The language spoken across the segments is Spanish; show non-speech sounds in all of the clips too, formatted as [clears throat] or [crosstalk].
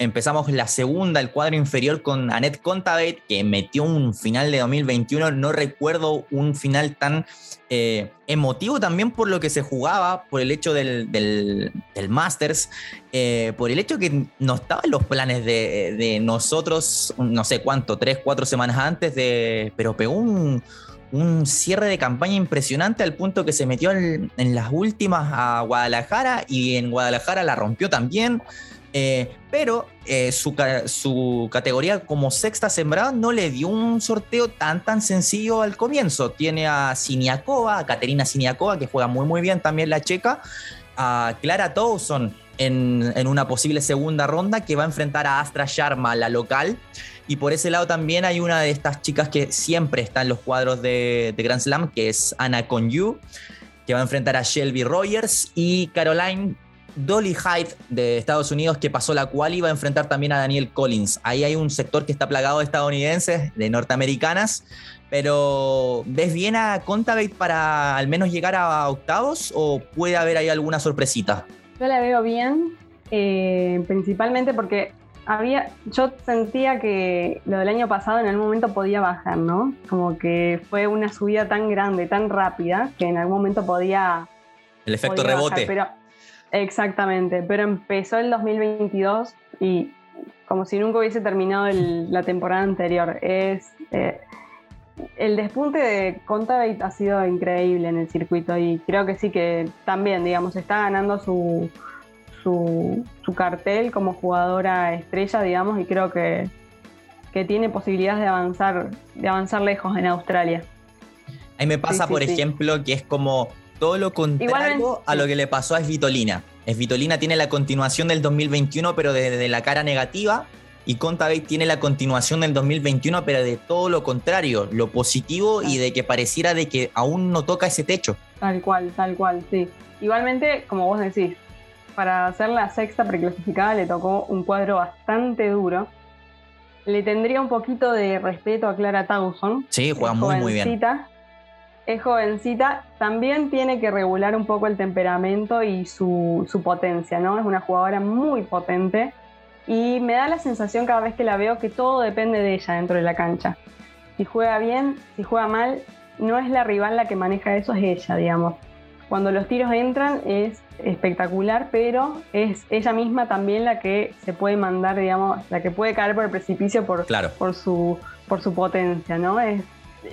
empezamos la segunda, el cuadro inferior con Annette Contaveit, que metió un final de 2021. No recuerdo un final tan eh, emotivo también por lo que se jugaba, por el hecho del, del, Masters, eh, por el hecho que no estaban los planes de, nosotros, no sé cuánto, tres, cuatro semanas antes, de, pero pegó un, un cierre de campaña impresionante al punto que se metió en, las últimas a Guadalajara y en Guadalajara la rompió también. Eh, pero eh, su, categoría como sexta sembrada no le dio un sorteo tan tan sencillo al comienzo. Tiene a Siniakova, a Katerina Siniakova, que juega muy muy bien también la checa, a Clara Towson en, en, una posible segunda ronda que va a enfrentar a Astra Sharma, la local. Y por ese lado también hay una de estas chicas que siempre está en los cuadros de, Grand Slam, que es Anna Conyu, que va a enfrentar a Shelby Rogers y Caroline Dolly Hyde de Estados Unidos, que pasó la cual iba a enfrentar también a Daniel Collins. Ahí hay un sector que está plagado de estadounidenses, de norteamericanas, pero ¿ves bien a Contaveit para al menos llegar a octavos o puede haber ahí alguna sorpresita? Yo la veo bien, eh, principalmente porque había, yo sentía que lo del año pasado en algún momento podía bajar, ¿no? Como que fue una subida tan grande, tan rápida, que en algún momento podía... El efecto rebote. pero Exactamente, pero empezó el 2022 y como si nunca hubiese terminado la temporada anterior. Es, eh, el despunte de Contaveit ha sido increíble en el circuito y creo que sí que también, digamos, está ganando su, su, cartel como jugadora estrella, digamos, y creo que, que, tiene posibilidades de avanzar, de avanzar lejos en Australia. Ahí me pasa, por ejemplo, que es como todo lo contrario a lo que le pasó a Svitolina. Svitolina tiene la continuación del 2021, pero desde la cara negativa, y Contaveit tiene la continuación del 2021, pero de todo lo contrario, lo positivo y de que pareciera de que aún no toca ese techo. Tal cual, tal cual, sí. Igualmente, como vos decís, para hacer la sexta preclasificada le tocó un cuadro bastante duro. Le tendría un poquito de respeto a Clara Towson. Sí, juega muy, muy bien es jovencita, también tiene que regular un poco el temperamento y su, potencia, ¿no? Es una jugadora muy potente y me da la sensación cada vez que la veo que todo depende de ella dentro de la cancha. Si juega bien, si juega mal, no es la rival la que maneja eso, es ella, digamos. Cuando los tiros entran es espectacular, pero es ella misma también la que se puede mandar, digamos, la que puede caer por el precipicio por, por, su, por su potencia, ¿no? Es,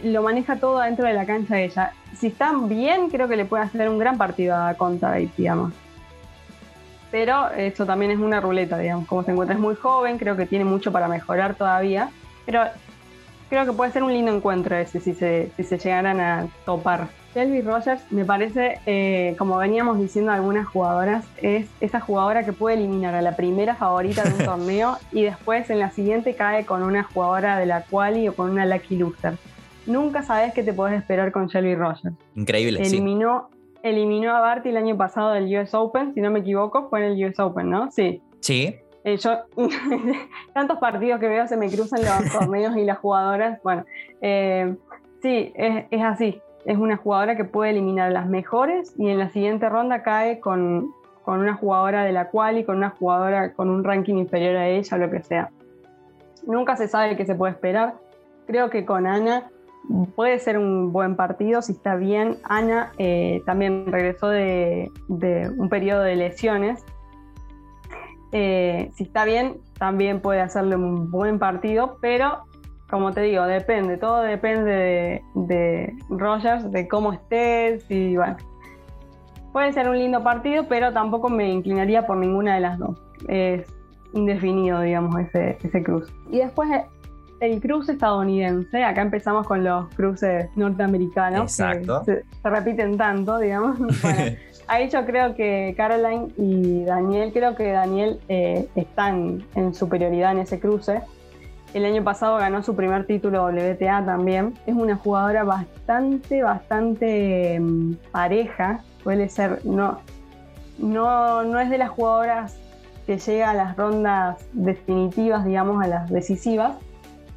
lo maneja todo dentro de la cancha ella. Si están bien, creo que le puede hacer un gran partido a Conta, digamos. Pero eso también es una ruleta, digamos. Como se encuentra es muy joven, creo que tiene mucho para mejorar todavía. Pero creo que puede ser un lindo encuentro ese si se, si se llegaran a topar. Shelby Rogers, me parece, eh, como veníamos diciendo algunas jugadoras, es esa jugadora que puede eliminar a la primera favorita de un [laughs] torneo y después en la siguiente cae con una jugadora de la quali o con una lucky loser nunca sabes qué te podés esperar con Shelby Rogers. Increíble, eliminó, Eliminó a Barty el año pasado del US Open, si no me equivoco, fue en el US Open, ¿no? Sí. Sí. Eh, yo, [laughs] tantos partidos que veo se me cruzan los [laughs] torneos y las jugadoras. Bueno, eh, sí, es, es, así. Es una jugadora que puede eliminar a las mejores y en la siguiente ronda cae con, con una jugadora de la cual y con una jugadora con un ranking inferior a ella, lo que sea. Nunca se sabe qué se puede esperar. Creo que con Ana puede ser un buen partido si está bien. Ana eh, también regresó de, un periodo de lesiones. Eh, si está bien, también puede hacerle un buen partido, pero como te digo, depende, todo depende de, de Rogers, de cómo estés y bueno. Puede ser un lindo partido, pero tampoco me inclinaría por ninguna de las dos. Es indefinido, digamos, ese, ese cruz. Y después el cruce estadounidense, acá empezamos con los cruces norteamericanos, Exacto. Que se, repiten tanto, digamos. [laughs] ahí yo creo que Caroline y Daniel, creo que Daniel eh, están en superioridad en ese cruce. El año pasado ganó su primer título WTA también. Es una jugadora bastante, bastante mm, pareja. Suele ser, no, no, no es de las jugadoras que llega a las rondas definitivas, digamos, a las decisivas,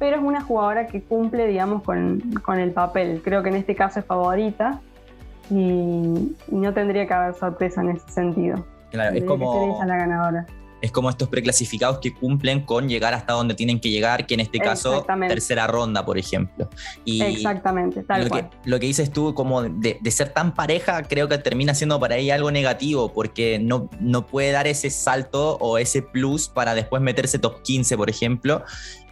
pero es una jugadora que cumple, digamos, con, el papel. Creo que en este caso es favorita y, no tendría que haber sorpresa en ese sentido. Claro, es como. la ganadora. Es como estos preclasificados que cumplen con llegar hasta donde tienen que llegar, que en este caso tercera ronda, por ejemplo. Y Exactamente, tal lo cual. Que, lo que dices tú, como de, ser tan pareja, creo que termina siendo para ella algo negativo, porque no, no puede dar ese salto o ese plus para después meterse top 15, por ejemplo.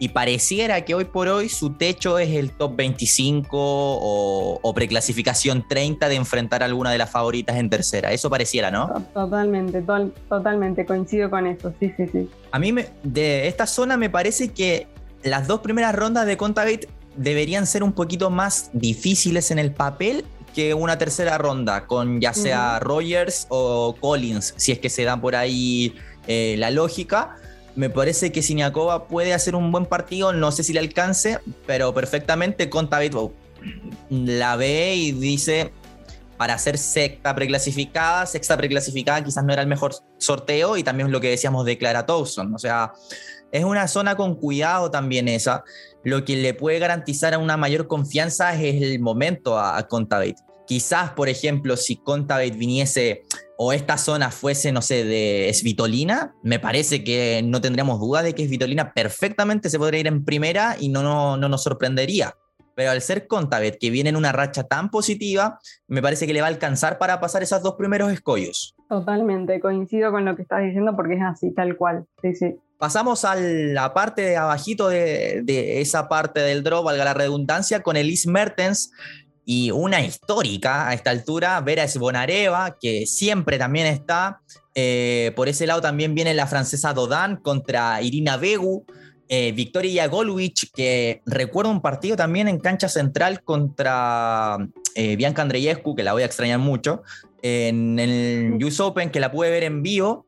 Y pareciera que hoy por hoy su techo es el top 25 o, preclasificación 30 de enfrentar a alguna de las favoritas en tercera. Eso pareciera, ¿no? Totalmente, totalmente, coincido con eso, sí, sí, sí. A mí me, de esta zona me parece que las dos primeras rondas de Contagate deberían ser un poquito más difíciles en el papel que una tercera ronda, con ya sea Rogers o Collins, si es que se da por ahí eh, la lógica me parece que Siniakova puede hacer un buen partido, no sé si le alcance, pero perfectamente con la ve y dice, para ser sexta preclasificada, sexta preclasificada quizás no era el mejor sorteo y también lo que decíamos de Clara Towson, o sea, es una zona con cuidado también esa, lo que le puede garantizar una mayor confianza es el momento a, a Quizás, por ejemplo, si Contaveit viniese o esta zona fuese, no sé, de Svitolina, me parece que no tendríamos duda de que Svitolina perfectamente se podría ir en primera y no, no, no nos sorprendería. Pero al ser Contavet, que viene en una racha tan positiva, me parece que le va a alcanzar para pasar esos dos primeros escollos. Totalmente, coincido con lo que estás diciendo porque es así, tal cual. Sí, sí. Pasamos a la parte de abajito de, de esa parte del drop, valga la redundancia, con Elise Mertens, y una histórica a esta altura, Vera Esbonareva, que siempre también está. Eh, por ese lado también viene la francesa Dodan contra Irina Begu. Eh, Victoria Golwich, que recuerdo un partido también en cancha central contra eh, Bianca Andreescu, que la voy a extrañar mucho, en el US Open, que la pude ver en vivo,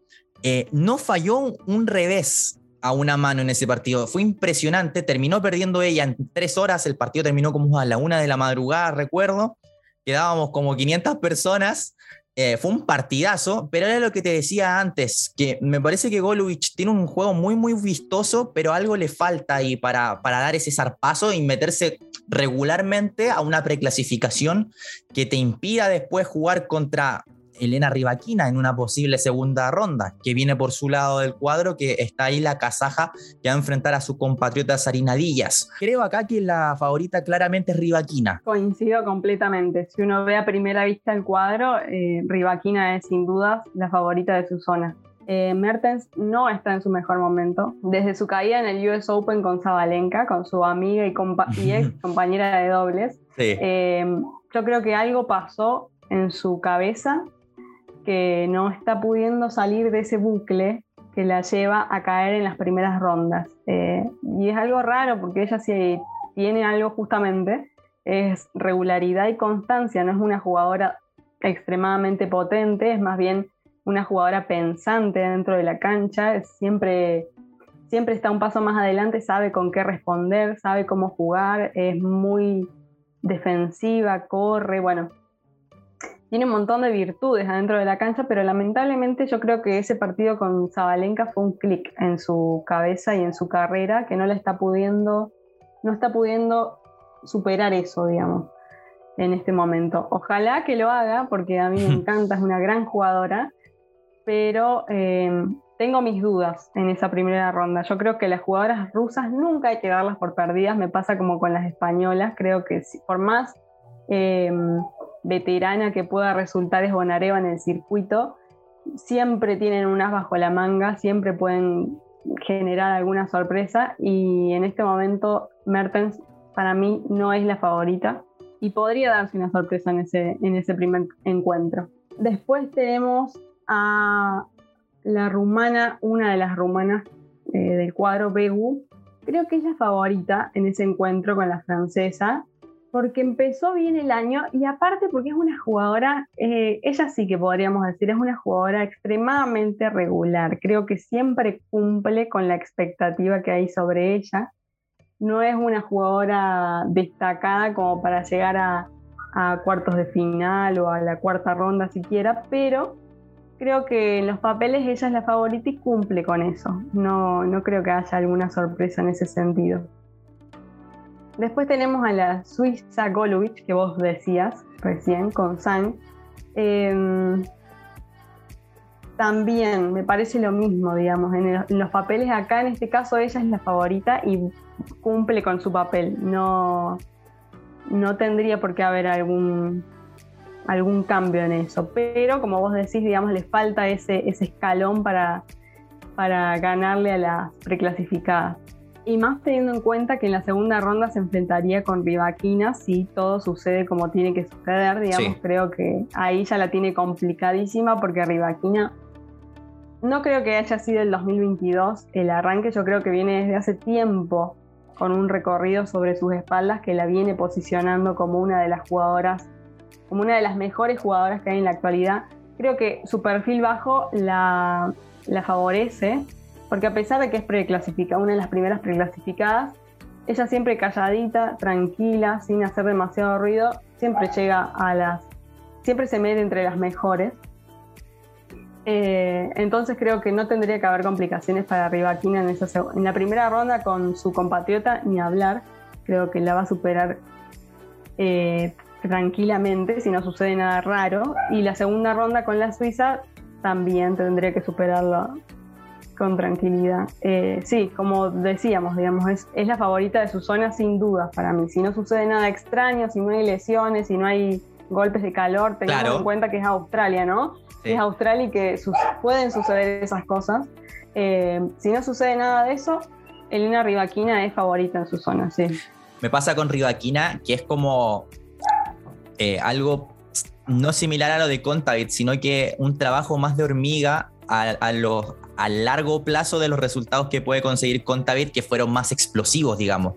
no falló un revés a una mano en ese partido. Fue impresionante, terminó perdiendo ella en tres horas, el partido terminó como a la una de la madrugada, recuerdo, quedábamos como 500 personas, eh, fue un partidazo, pero era lo que te decía antes, que me parece que Golovich tiene un juego muy, muy vistoso, pero algo le falta ahí para, para dar ese zarpazo y meterse regularmente a una preclasificación que te impida después jugar contra Elena Rivaquina en una posible segunda ronda, que viene por su lado del cuadro, que está ahí la kazaja que va a enfrentar a su compatriota Sarina Díaz. Creo acá que la favorita claramente es Rivaquina. Coincido completamente. Si uno ve a primera vista el cuadro, eh, Rivaquina es sin dudas la favorita de su zona. Eh, Mertens no está en su mejor momento. Desde su caída en el US Open con Zabalenka, con su amiga y, ex [laughs] compañera de dobles, eh, yo creo que algo pasó en su cabeza que no está pudiendo salir de ese bucle que la lleva a caer en las primeras rondas. Eh, y es algo raro porque ella si tiene algo justamente, es regularidad y constancia, no es una jugadora extremadamente potente, es más bien una jugadora pensante dentro de la cancha, siempre, siempre está un paso más adelante, sabe con qué responder, sabe cómo jugar, es muy defensiva, corre, bueno, tiene un montón de virtudes adentro de la cancha, pero lamentablemente yo creo que ese partido con Zabalenka fue un clic en su cabeza y en su carrera que no le está pudiendo, no está pudiendo superar eso, digamos, en este momento. Ojalá que lo haga, porque a mí me [laughs] encanta, es una gran jugadora, pero eh, tengo mis dudas en esa primera ronda. Yo creo que las jugadoras rusas nunca hay que darlas por perdidas, me pasa como con las españolas, creo que por más... Eh, veterana que pueda resultar es Bonareva en el circuito, siempre tienen unas bajo la manga, siempre pueden generar alguna sorpresa y en este momento Mertens para mí no es la favorita y podría darse una sorpresa en ese, en ese primer encuentro. Después tenemos a la rumana, una de las rumanas eh, del cuadro Begu. Creo que es favorita en ese encuentro con la francesa porque empezó bien el año y aparte porque es una jugadora, eh, ella sí que podríamos decir, es una jugadora extremadamente regular. Creo que siempre cumple con la expectativa que hay sobre ella. No es una jugadora destacada como para llegar a, cuartos de final o a la cuarta ronda siquiera, pero creo que en los papeles ella es la favorita y cumple con eso. No, no creo que haya alguna sorpresa en ese sentido. Después tenemos a la Suiza Golovich, que vos decías recién, con San. Em, también me parece lo mismo, digamos. En, los papeles acá, en este caso, ella es la favorita y cumple con su papel. No, no tendría por qué haber algún, algún cambio en eso. Pero como vos decís, digamos, le falta ese, ese escalón para, para ganarle a las preclasificadas. Y más teniendo en cuenta que en la segunda ronda se enfrentaría con Rivaquina si todo sucede como tiene que suceder, digamos, creo que ahí ya la tiene complicadísima porque Rivaquina no creo que haya sido el 2022 el arranque, yo creo que viene desde hace tiempo con un recorrido sobre sus espaldas que la viene posicionando como una de las jugadoras, como una de las mejores jugadoras que hay en la actualidad. Creo que su perfil bajo la, la favorece porque a pesar de que es preclasificada, una de las primeras preclasificadas, ella siempre calladita, tranquila, sin hacer demasiado ruido, siempre llega a las, siempre se mete entre las mejores. Eh, entonces creo que no tendría que haber complicaciones para Rivaquina en, esa, en la primera ronda con su compatriota, ni hablar. Creo que la va a superar eh, tranquilamente si no sucede nada raro. Y la segunda ronda con la Suiza también tendría que superarlo con tranquilidad. Eh, sí, como decíamos, digamos, es, es, la favorita de su zona sin duda para mí. Si no sucede nada extraño, si no hay lesiones, si no hay golpes de calor, tengamos en cuenta que es Australia, ¿no? Es Australia y que pueden suceder esas cosas. Eh, si no sucede nada de eso, Elena Rivaquina es favorita en su zona, sí. Me pasa con Rivaquina que es como eh, algo no similar a lo de Contavit, sino que un trabajo más de hormiga a, a, los, a largo plazo de los resultados que puede conseguir Contavit, que fueron más explosivos, digamos.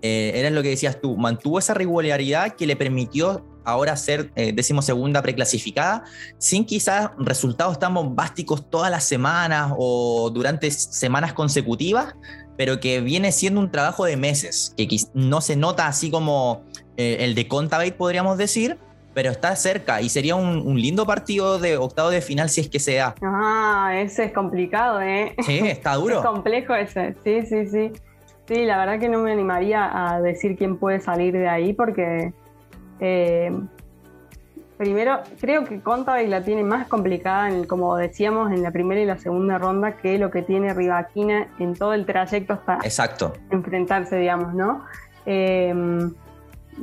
Eh, era lo que decías tú, mantuvo esa regularidad que le permitió ahora ser eh, decimosegunda preclasificada, sin quizás resultados tan bombásticos todas las semanas o durante semanas consecutivas, pero que viene siendo un trabajo de meses, que no se nota así como eh, el de Contavit, podríamos decir, pero está cerca y sería un, lindo partido de octavo de final si es que se da. Ah, ese es complicado, ¿eh? Sí, está [laughs] duro. es complejo ese, sí, sí, sí. Sí, la verdad que no me animaría a decir quién puede salir de ahí porque eh, primero creo que Contavik la tiene más complicada, en como decíamos, en la primera y la segunda ronda que lo que tiene Rivaquina en todo el trayecto hasta Exacto. enfrentarse, digamos, ¿no? Eh,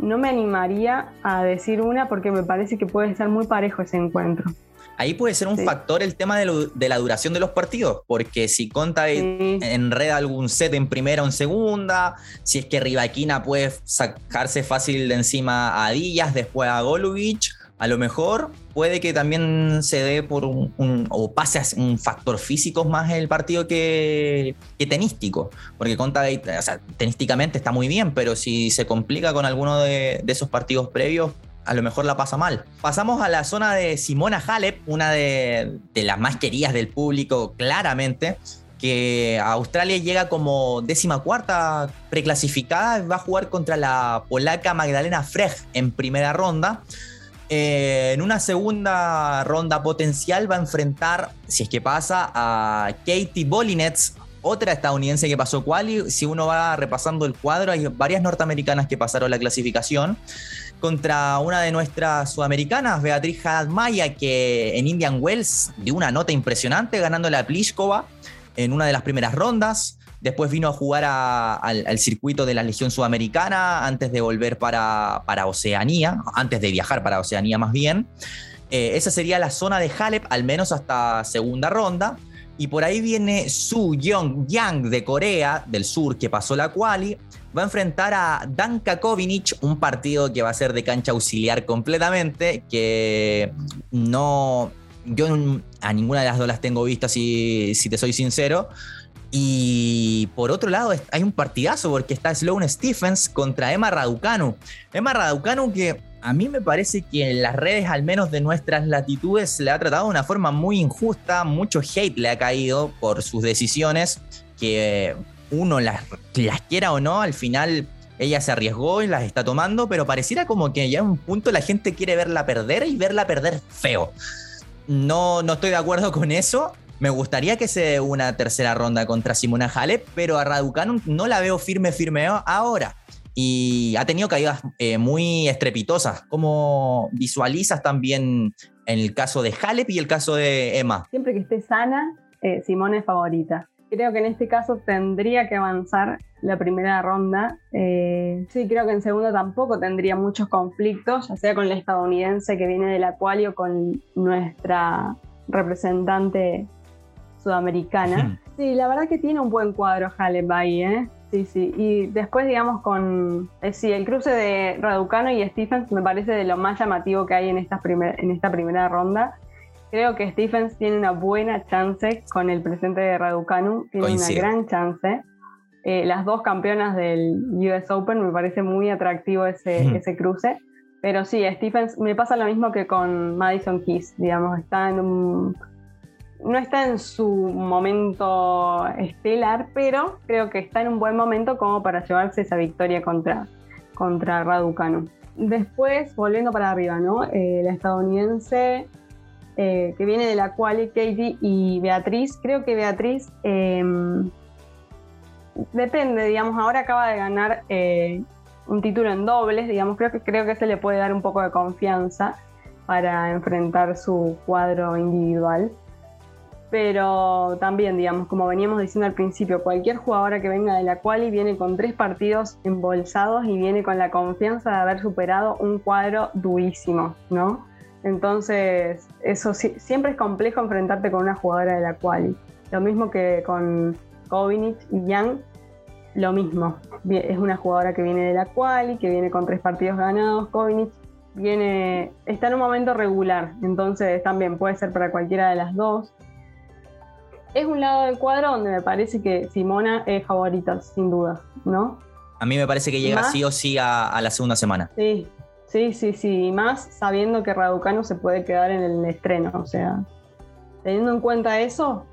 no me animaría a decir una porque me parece que puede estar muy parejo ese encuentro. Ahí puede ser un factor el tema de, la duración de los partidos, porque si Conta enreda algún set en primera o en segunda, si es que Rivaquina puede sacarse fácil de encima a Díaz, después a Golovich, a lo mejor puede que también se dé por un, o pase a un factor físico más el partido que, tenístico, porque Conta, o tenísticamente está muy bien, pero si se complica con alguno de, esos partidos previos, a lo mejor la pasa mal. Pasamos a la zona de Simona Halep, una de, las más queridas del público, claramente que Australia llega como décima cuarta preclasificada, va a jugar contra la polaca Magdalena Freg en primera ronda. Eh, en una segunda ronda potencial va a enfrentar, si es que pasa, a Katie Bolinets, otra estadounidense que pasó quali. Si uno va repasando el cuadro, hay varias norteamericanas que pasaron la clasificación. Contra una de nuestras sudamericanas, Beatriz Maya, que en Indian Wells dio una nota impresionante ganando la Pliskova en una de las primeras rondas. Después vino a jugar al, circuito de la Legión Sudamericana antes de volver para, Oceanía, antes de viajar para Oceanía más bien. Eh, esa sería la zona de Halep, al menos hasta segunda ronda. Y por ahí viene Su Young Yang de Corea del Sur, que pasó la quali. Va a enfrentar a Danka Kovinic, un partido que va a ser de cancha auxiliar completamente, que no... Yo a ninguna de las dos las tengo vistas, si te soy sincero. Y por otro lado, hay un partidazo porque está Sloane Stephens contra Emma Raducanu. Emma Raducanu que a mí me parece que en las redes, al menos de nuestras latitudes, le ha tratado de una forma muy injusta. Mucho hate le ha caído por sus decisiones, que uno las, las quiera o no, al final ella se arriesgó y las está tomando, pero pareciera como que ya en un punto la gente quiere verla perder y verla perder feo. No, no estoy de acuerdo con eso. Me gustaría que se dé una tercera ronda contra Simona Halep, pero a Raducanu no la veo firme, firme ahora. Y ha tenido caídas eh, muy estrepitosas. ¿Cómo visualizas también en el caso de Halep y el caso de Emma. Siempre que esté sana, eh, Simone es favorita. Creo que en este caso tendría que avanzar la primera ronda. Eh, sí, creo que en segunda tampoco tendría muchos conflictos, ya sea con la estadounidense que viene de la quali o con nuestra representante sudamericana. Sí, la verdad que tiene un buen cuadro Halep ahí, ¿eh? Sí, sí. Y después, digamos, con. Eh, sí, el cruce de Raducano y Stephens me parece de lo más llamativo que hay en esta, en esta primera ronda. Creo que Stephens tiene una buena chance con el presente de Raducanu, tiene una gran chance. Eh, las dos campeonas del US Open, me parece muy atractivo ese, ese cruce. Pero sí, Stephens me pasa lo mismo que con Madison Keys, digamos, está en un no está en su momento estelar, pero creo que está en un buen momento como para llevarse esa victoria contra, contra Raducanu. Después, volviendo para arriba, ¿no? Eh, la estadounidense eh, que viene de la quali, Katie y Beatriz. Creo que Beatriz em, depende, digamos, ahora acaba de ganar eh, un título en dobles, digamos, creo que, creo que se le puede dar un poco de confianza para enfrentar su cuadro individual pero también, digamos, como veníamos diciendo al principio, cualquier jugadora que venga de la quali viene con tres partidos embolsados y viene con la confianza de haber superado un cuadro durísimo, ¿no? Entonces, eso siempre es complejo enfrentarte con una jugadora de la quali. Lo mismo que con Kovinic y Young, lo mismo. Es una jugadora que viene de la quali, que viene con tres partidos ganados. Kovinic viene, está en un momento regular, entonces también puede ser para cualquiera de las dos es un lado del cuadro donde me parece que Simona es favorita, sin duda, ¿no? A mí me parece que llega sí o sí a, la segunda semana. Sí, sí, sí, sí. Y más sabiendo que Raducano se puede quedar en el estreno. O sea, teniendo en cuenta eso,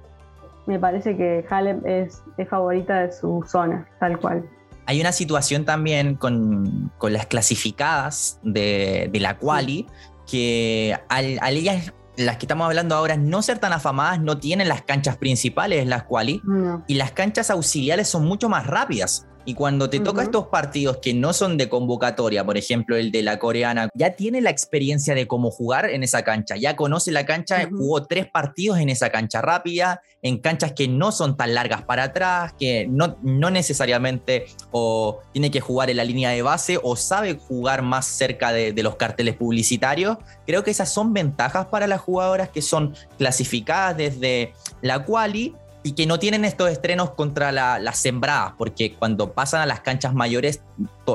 me parece que Halep es, favorita de su zona, tal cual. Hay una situación también con, las clasificadas de, la quali, que al, al ellas las que estamos hablando ahora, no ser tan afamadas, no tienen las canchas principales, las quali, y las canchas auxiliares son mucho más rápidas. Y cuando te toca estos partidos que no son de convocatoria, por ejemplo el de la coreana, ya tiene la experiencia de cómo jugar en esa cancha, ya conoce la cancha, jugó tres partidos en esa cancha rápida, en canchas que no son tan largas para atrás, que no, no necesariamente o tiene que jugar en la línea de base o sabe jugar más cerca de, de los carteles publicitarios. Creo que esas son ventajas para las jugadoras que son clasificadas desde la quali y que no tienen estos estrenos contra las sembradas, porque cuando pasan a las canchas mayores,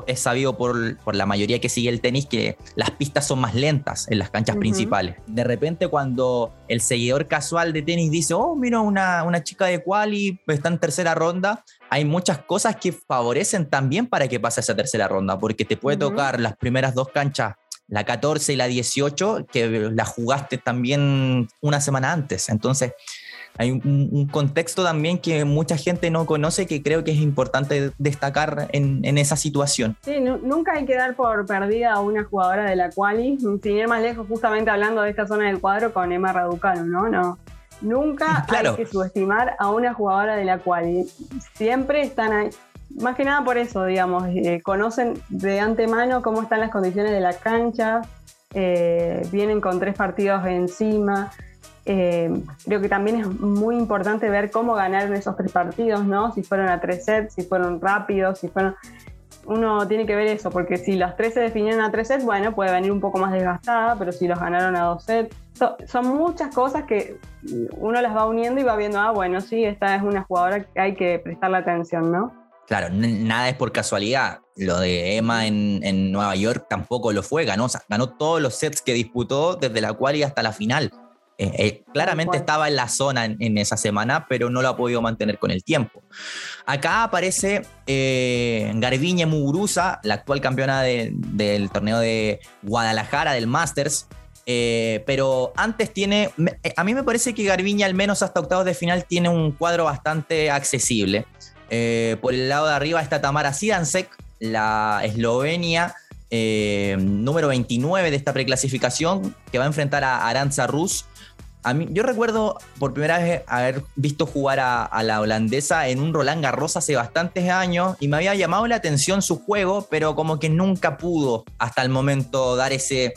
es sabido por, por, la mayoría que sigue el tenis que las pistas son más lentas en las canchas principales. De repente, cuando el seguidor casual de tenis dice, oh, mira, una, una chica de quali está en tercera ronda, hay muchas cosas que favorecen también para que pase esa tercera ronda, porque te puede tocar las primeras dos canchas la 14 y la 18, que la jugaste también una semana antes. Entonces, hay un, contexto también que mucha gente no conoce que creo que es importante destacar en, esa situación. Sí, nunca hay que dar por perdida a una jugadora de la quali, sin ir más lejos, justamente hablando de esta zona del cuadro con Emma Raducanu, ¿no? no Nunca hay que subestimar a una jugadora de la quali. Siempre están ahí. Más que nada por eso, digamos, eh, conocen de antemano cómo están las condiciones de la cancha, eh, vienen con tres partidos encima, eh, creo que también es muy importante ver cómo ganaron esos tres partidos, ¿no? Si fueron a tres sets, si fueron rápidos, si fueron... Uno tiene que ver eso, porque si los tres se definieron a tres sets, bueno, puede venir un poco más desgastada, pero si los ganaron a dos sets, son muchas cosas que uno las va uniendo y va viendo, ah, bueno, sí, esta es una jugadora que hay que prestarle atención, ¿no? Claro, nada es por casualidad. Lo de Emma en, en Nueva York tampoco lo fue, ganó, ganó todos los sets que disputó desde la cual y hasta la final. Eh, eh, claramente estaba en la zona en, esa semana, pero no lo ha podido mantener con el tiempo. Acá aparece eh, Garbiñe Muguruza, la actual campeona del torneo de Guadalajara, del Masters. Eh, pero antes tiene, a mí me parece que Garbiñe al menos hasta octavos de final tiene un cuadro bastante accesible. por el lado de arriba está Tamara Sidansek, la eslovenia, número 29 de esta preclasificación, que va a enfrentar a Aranza Rus, yo recuerdo por primera vez haber visto jugar a, la holandesa en un Roland Garros hace bastantes años y me había llamado la atención su juego, pero como que nunca pudo hasta el momento dar ese,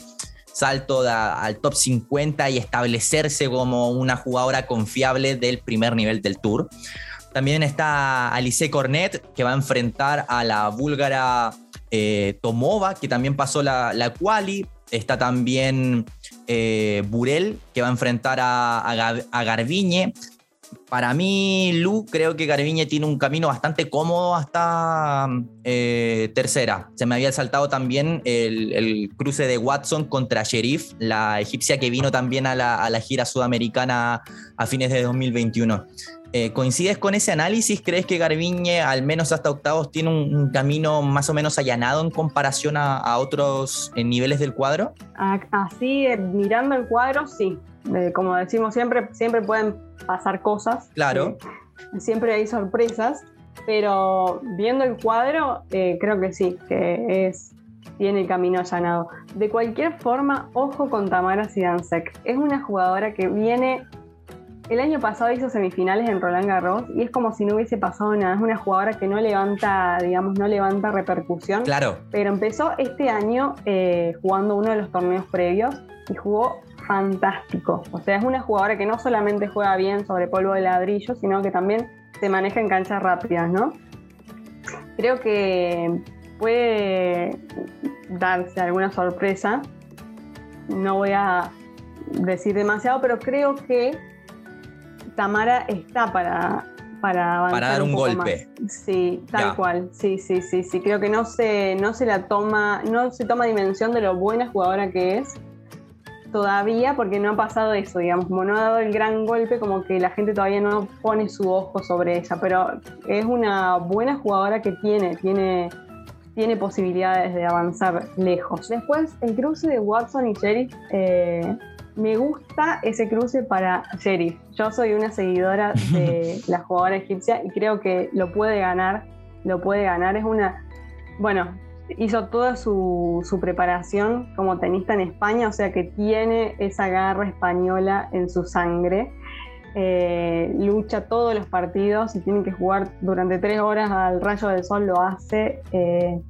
salto al top 50 y establecerse como una jugadora confiable del primer nivel del tour. También está Alice Cornet, que va a enfrentar a la búlgara eh, Tomova, que también pasó la, la quali. Está también eh, Burel, que va a enfrentar a, a, Garbiñe. Para mí, Lu, creo que Garbiñe tiene un camino bastante cómodo hasta eh, tercera. Se me había saltado también el, cruce de Watson contra Sheriff, la egipcia que vino también a la, a la gira sudamericana a fines de 2021. Eh, ¿Coincides con ese análisis? ¿Crees que Garbiñe, al menos hasta octavos, tiene un, camino más o menos allanado en comparación a, otros eh, niveles del cuadro? Así, eh, mirando el cuadro, sí. como decimos siempre, siempre pueden pasar cosas. Claro. siempre hay sorpresas, pero viendo el cuadro, creo que sí, que es tiene el camino allanado. De cualquier forma, ojo con Tamara Sidansek. Es una jugadora que viene el año pasado hizo semifinales en Roland Garros y es como si no hubiese pasado nada. Es una jugadora que no levanta, digamos, no levanta repercusión. Claro. Pero empezó este año eh, jugando uno de los torneos previos y jugó fantástico. O sea, es una jugadora que no solamente juega bien sobre polvo de ladrillo, sino que también se maneja en canchas rápidas, ¿no? Creo que puede darse alguna sorpresa. No voy a decir demasiado, pero creo que Tamara está para, para avanzar. Para dar un, golpe. Sí, tal cual. Sí, sí, sí, sí. Creo que no se, no se la toma, no se toma dimensión de lo buena jugadora que es todavía, porque no ha pasado eso, digamos, como no ha dado el gran golpe, como que la gente todavía no pone su ojo sobre ella, pero es una buena jugadora que tiene, tiene, tiene posibilidades de avanzar lejos. Después, el cruce de Watson y Sheriff eh, me gusta ese cruce para Sheriff. Yo soy una seguidora de [laughs] la jugadora egipcia y creo que lo puede ganar. Lo puede ganar. Es una. Bueno, hizo toda su, preparación como tenista en España, o sea que tiene esa garra española en su sangre. Eh, lucha todos los partidos y tiene que jugar durante tres horas al rayo del sol, lo hace. Eh,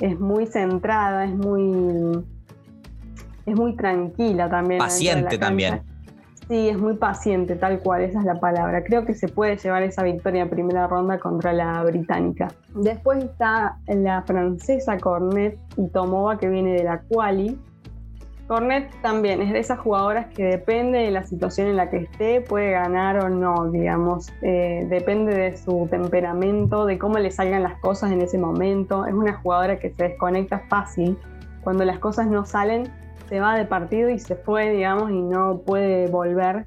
es muy centrada, es muy es muy tranquila también. Paciente también. Sí, es muy paciente, tal cual, esa es la palabra. Creo que se puede llevar esa victoria en primera ronda contra la británica. Después está la francesa Cornet y Tomova, que viene de la Quali. Cornet también es de esas jugadoras que depende de la situación en la que esté, puede ganar o no, digamos. Eh, depende de su temperamento, de cómo le salgan las cosas en ese momento. Es una jugadora que se desconecta fácil. Cuando las cosas no salen, se va de partido y se fue, digamos, y no puede volver.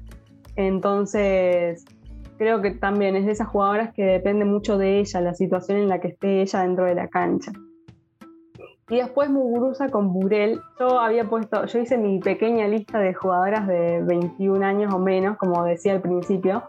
Entonces, creo que también es de esas jugadoras que depende mucho de ella, la situación en la que esté ella dentro de la cancha. Y después Muguruza con Burel. Yo había puesto, yo hice mi pequeña lista de jugadoras de 21 años o menos, como decía al principio,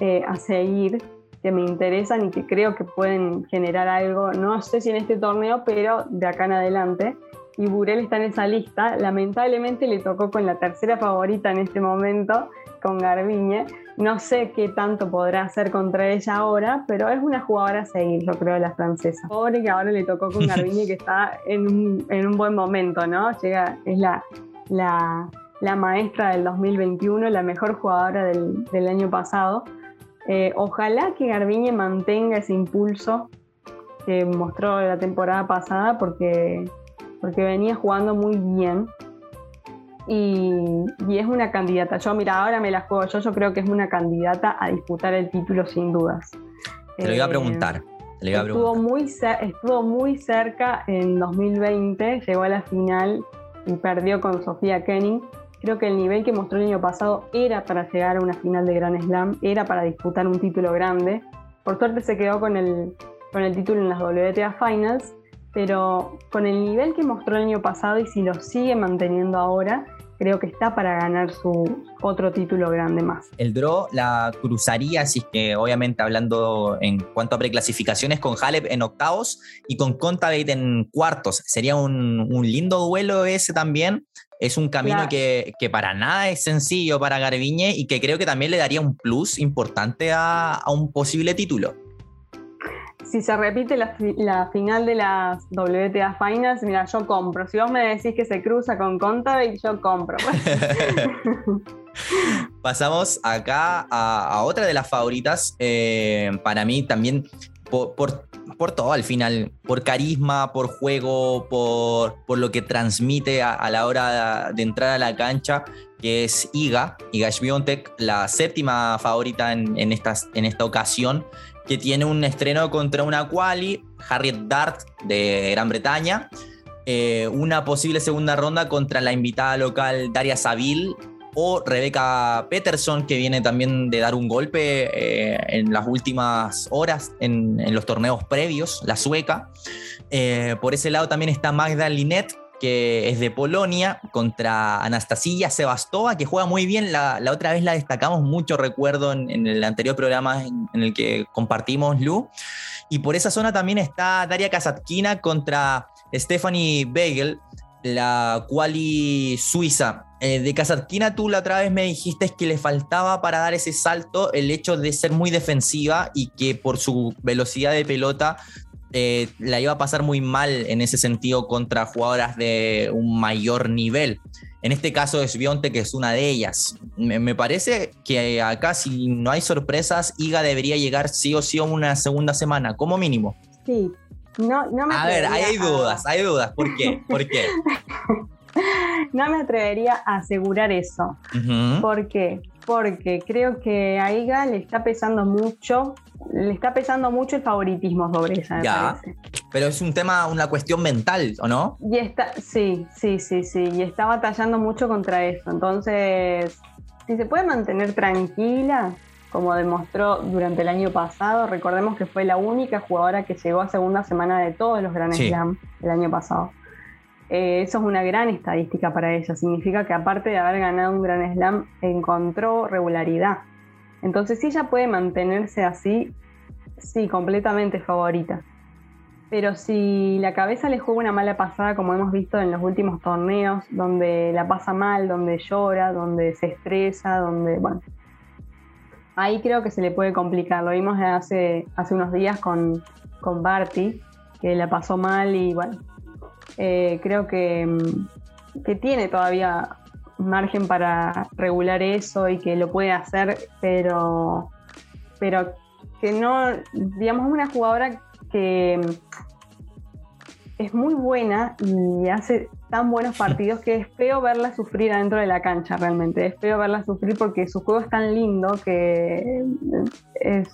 eh, a seguir, que me interesan y que creo que pueden generar algo, no sé si en este torneo, pero de acá en adelante y Burel está en esa lista. Lamentablemente le tocó con la tercera favorita en este momento, con Garbiñe. No sé qué tanto podrá hacer contra ella ahora, pero es una jugadora a seguir, yo creo, la francesa. Pobre que ahora le tocó con [laughs] Garbiñe, que está en un, buen momento, ¿no? Llega, es la, la, maestra del 2021, la mejor jugadora del, año pasado. Eh, ojalá que Garbiñe mantenga ese impulso que mostró la temporada pasada, porque porque venía jugando muy bien. Y, es una candidata. Yo, mira, ahora me la juego yo, yo creo que es una candidata a disputar el título sin dudas. Te lo iba a eh, preguntar. estuvo, Muy estuvo muy cerca en 2020, llegó a la final y perdió con Sofía Kenning. Creo que el nivel que mostró el año pasado era para llegar a una final de Grand Slam, era para disputar un título grande. Por suerte se quedó con el, con el título en las WTA Finals, pero con el nivel que mostró el año pasado y si lo sigue manteniendo ahora, creo que está para ganar su otro título grande más. El draw la cruzaría, así que obviamente hablando en cuanto a preclasificaciones, con Halep en octavos y con Contadate en cuartos. Sería un, lindo duelo ese también. Es un camino que, para nada es sencillo para Garbiñe y que creo que también le daría un plus importante a un posible título. Si se repite la, final de las WTA Finals, mira, yo compro. Si vos me decís que se cruza con Contaveit, yo compro. [laughs] Pasamos acá a, otra de las favoritas. Eh, para mí también por, por, todo al final, por carisma, por juego, por, por lo que transmite a, la hora de, entrar a la cancha, que es Iga, Iga Świątek, la séptima favorita en, en, en esta ocasión, que tiene un estreno contra una quali, Harriet Dart de Gran Bretaña, eh, una posible segunda ronda contra la invitada local Daria Saville o Rebecca Peterson, que viene también de dar un golpe eh, en las últimas horas en, los torneos previos, la sueca. Eh, por ese lado también está Magda Linet, que es de Polonia, contra Anastasia Sebastova, que juega muy bien. La, otra vez la destacamos mucho, recuerdo, en, el anterior programa en, el que compartimos Lu. Y por esa zona también está Daria Kasatkina contra Stephanie Begel, la quali suiza. Eh, de Kasatkina, tú la otra vez me dijiste que le faltaba para dar ese salto el hecho de ser muy defensiva y que por su velocidad de pelota eh, la iba a pasar muy mal en ese sentido contra jugadoras de un mayor nivel. En este caso es Bionte, que es una de ellas. Me, parece que acá, si no hay sorpresas, Iga debería llegar sí o sí a una segunda semana, como mínimo. Sí, no, no me A ver, hay dudas, hay dudas. ¿Por qué? ¿Por qué? [laughs] no me atrevería a asegurar eso. ¿Por qué? Porque creo que a Iga le está pesando mucho, le está pesando mucho el favoritismo sobre ella. ya. Pero es un tema, una cuestión mental, ¿o no? Y está, sí, sí, sí, sí. Y está batallando mucho contra eso. Entonces, si se puede mantener tranquila, como demostró durante el año pasado. Recordemos que fue la única jugadora que llegó a segunda semana de todos los Grand Slam el año pasado. Eh, eso es una gran estadística para ella. Significa que aparte de haber ganado un Grand Slam, encontró regularidad. Entonces, si ella puede mantenerse así, sí, completamente favorita. Pero si la cabeza le juega una mala pasada, como hemos visto en los últimos torneos, donde la pasa mal, donde llora, donde se estresa, donde, bueno, ahí creo que se le puede complicar. Lo vimos hace, hace unos días con, con Barty, que la pasó mal y bueno, eh, creo que, mm, que tiene todavía margen para regular eso y que lo puede hacer, pero, pero que no, digamos, una jugadora que es muy buena y hace tan buenos partidos que es feo verla sufrir adentro de la cancha realmente. Es feo verla sufrir porque su juego es tan lindo que es,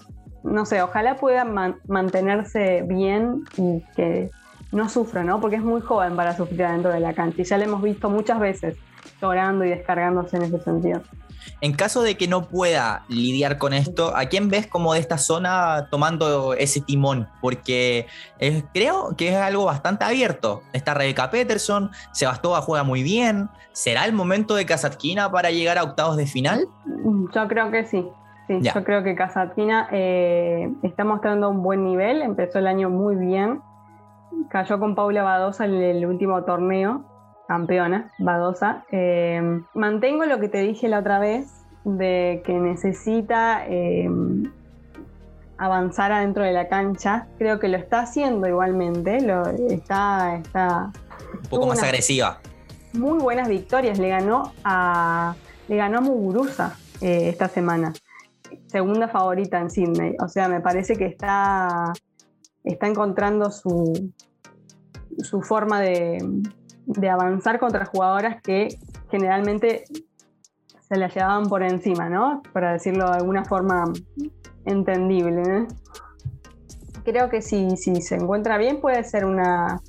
no sé, ojalá pueda mantenerse bien y que no sufra, ¿no? Porque es muy joven para sufrir adentro de la cancha y ya la hemos visto muchas veces llorando y descargándose en ese sentido. En caso de que no pueda lidiar con esto, ¿a quién ves como de esta zona tomando ese timón? Porque creo que es algo bastante abierto. Está Rebecca Peterson, Sebastova juega muy bien. ¿Será el momento de Kasatkina para llegar a octavos de final? Yo creo que sí. yo creo que Kasatkina eh, está mostrando un buen nivel. Empezó el año muy bien. Cayó con Paula Badosa en el último torneo campeona, Badosa. Eh, mantengo lo que te dije la otra vez de que necesita eh, avanzar adentro de la cancha. Creo que lo está haciendo igualmente. Lo, está, está. Un poco más agresiva. Muy buenas victorias. Le ganó a. Le ganó a Muguruza eh, esta semana. Segunda favorita en Sydney. O sea, me parece que está. Está encontrando su, su forma de, de avanzar contra jugadoras que generalmente se la llevaban por encima, ¿no? Para decirlo de alguna forma entendible. Creo que si, si se encuentra bien puede ser una,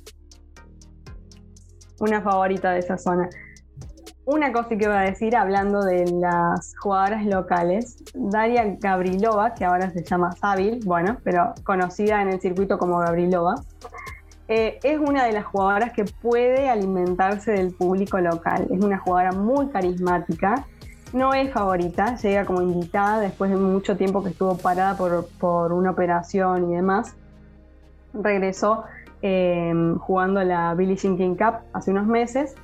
una favorita de esa zona. Una cosa que voy a decir hablando de las jugadoras locales, Daria Gabrilova, que ahora se llama Savil, bueno, pero conocida en el circuito como Gabrilova, eh, es una de las jugadoras que puede alimentarse del público local. Es una jugadora muy carismática. No es favorita, llega como invitada después de mucho tiempo que estuvo parada por, una operación y demás. Regresó em, jugando la Billie Jean Cup hace unos meses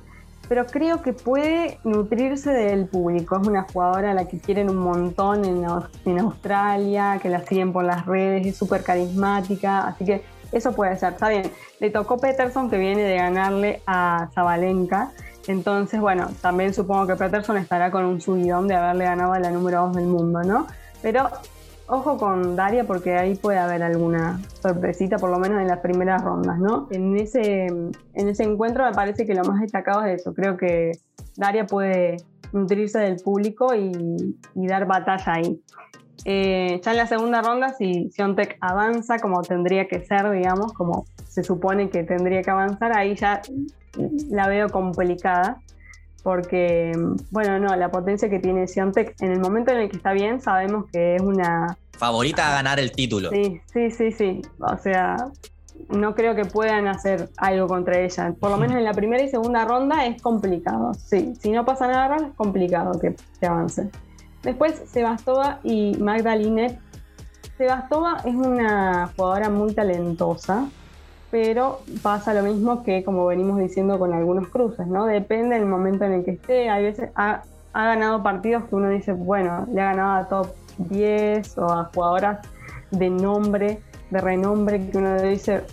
pero creo que puede nutrirse del público. Es una jugadora a la que quieren un montón en, en Australia, que la siguen por las redes, es súper carismática, así que eso puede ser. Está bien, le tocó Peterson que viene de ganarle a Zabalenka. Entonces, bueno, también supongo que Peterson estará con un subidón de haberle ganado a la número 2 del mundo, ¿no? Pero ojo con Daria porque ahí puede haber alguna sorpresita, por lo menos en las primeras rondas, ¿no? En ese, en ese encuentro me parece que lo más destacado es eso. Creo que Daria puede nutrirse del público y, dar batalla ahí. Eh, ya en la segunda ronda, si Siontech avanza como tendría que ser, digamos, como se supone que tendría que avanzar, ahí ya la veo complicada porque, bueno, no, la potencia que tiene Siontech en el momento en el que está bien, sabemos que es una... Favorita a ganar el título. Sí, sí, sí, sí. O sea, no creo que puedan hacer algo contra ella. Por lo menos en la primera y segunda ronda es complicado. Sí, si no pasa nada, es complicado que, se avance. Después, Sebastova y Magdalene. Sebastova es una jugadora muy talentosa pero pasa lo mismo que como venimos diciendo con algunos cruces, ¿no? Depende del momento en el que esté. Hay veces ha, ganado partidos que uno dice, bueno, le ha ganado a top 10 o a jugadoras de nombre, de renombre, que uno dice,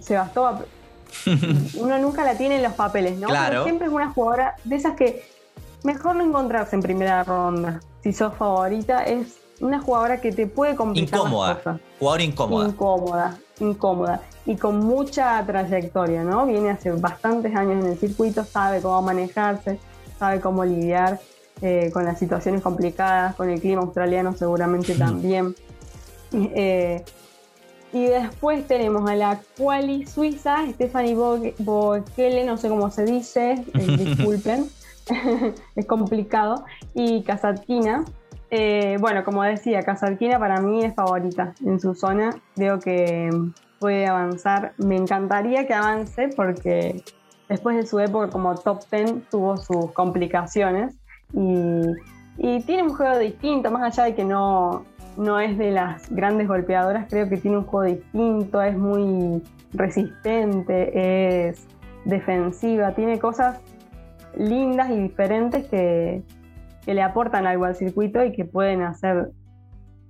se bastó. [laughs] uno nunca la tiene en los papeles, ¿no? Claro. siempre es una jugadora de esas que mejor no encontrarse en primera ronda. Si sos favorita, es una jugadora que te puede complicar. Incómoda. Jugadora incómoda. Incómoda, incómoda y con mucha trayectoria, ¿no? Viene hace bastantes años en el circuito, sabe cómo manejarse, sabe cómo lidiar eh, con las situaciones complicadas, con el clima australiano seguramente también. Eh, y después tenemos a la quali suiza, Stephanie Boekele, no sé cómo se dice, eh, [laughs] disculpen, [laughs] es complicado, y Kasatkina. bueno, como decía, Kasatkina para mí es favorita en su zona. Veo que puede avanzar. Me encantaría que avance porque después de su época como top 10 tuvo sus complicaciones y, tiene un juego distinto, más allá de que no, no es de las grandes golpeadoras, creo que tiene un juego distinto, es muy resistente, es defensiva, tiene cosas lindas y diferentes que, que le aportan algo al circuito y que pueden hacer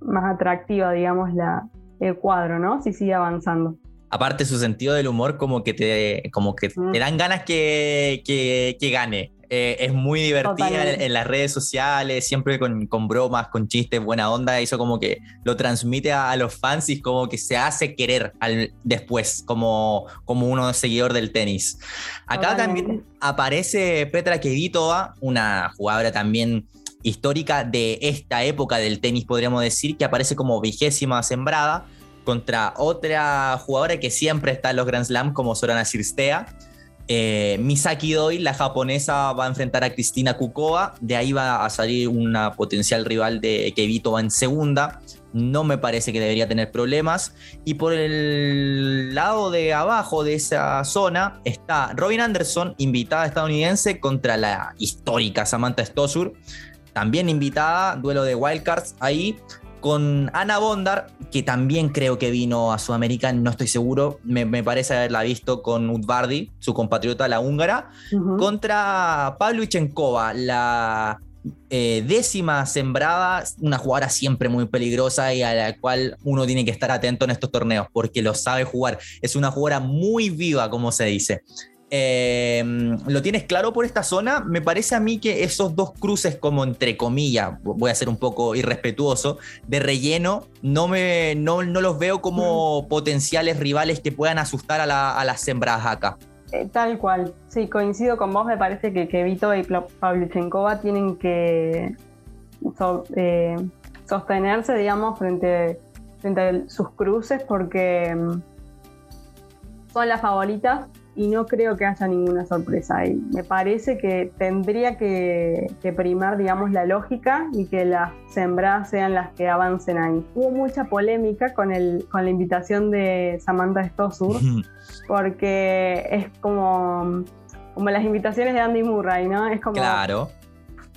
más atractiva, digamos, la, el cuadro, ¿no? Si sigue avanzando. Aparte su sentido del humor como que te, como que te dan ganas que, que, gane. Eh, es muy divertida en, las redes sociales, siempre con, con, bromas, con chistes, buena onda. Eso como que lo transmite a, los fans y como que se hace querer al, después, como, como uno seguidor del tenis. Acá también aparece Petra Kvitova, una jugadora también histórica de esta época del tenis, podríamos decir, que aparece como vigésima sembrada contra otra jugadora que siempre está en los Grand Slam, como Sorana Cirstea. Eh, Misaki Doi, la japonesa, va a enfrentar a Cristina Kukova. De ahí va a salir una potencial rival de Kevito en segunda. No me parece que debería tener problemas. Y por el lado de abajo de esa zona está Robin Anderson, invitada estadounidense, contra la histórica Samantha Stosur también invitada, duelo de wildcards ahí, con Ana Bondar, que también creo que vino a Sudamérica, no estoy seguro, me, parece haberla visto con Udvardi, su compatriota, la húngara, contra Pablo Ichenkova, la eh, décima sembrada, una jugadora siempre muy peligrosa y a la cual uno tiene que estar atento en estos torneos porque lo sabe jugar. Es una jugadora muy viva, como se dice. Eh, ¿Lo tienes claro por esta zona? Me parece a mí que esos dos cruces, como entre comillas, voy a ser un poco irrespetuoso, de relleno, no, me, no, los veo como potenciales rivales que puedan asustar a, las sembradas acá. Eh, tal cual, sí, coincido con vos, me parece que, que Vito y Pavlyuchenkova tienen que eh, sostenerse, digamos, frente, frente a sus cruces porque mm, son las favoritas y no creo que haya ninguna sorpresa ahí. Me parece que tendría que, primar, digamos, la lógica y que las sembradas sean las que avancen ahí. Hubo mucha polémica con, el, con la invitación de Samantha Stosur, porque es como, como las invitaciones de Andy Murray, ¿no? Es como... Claro.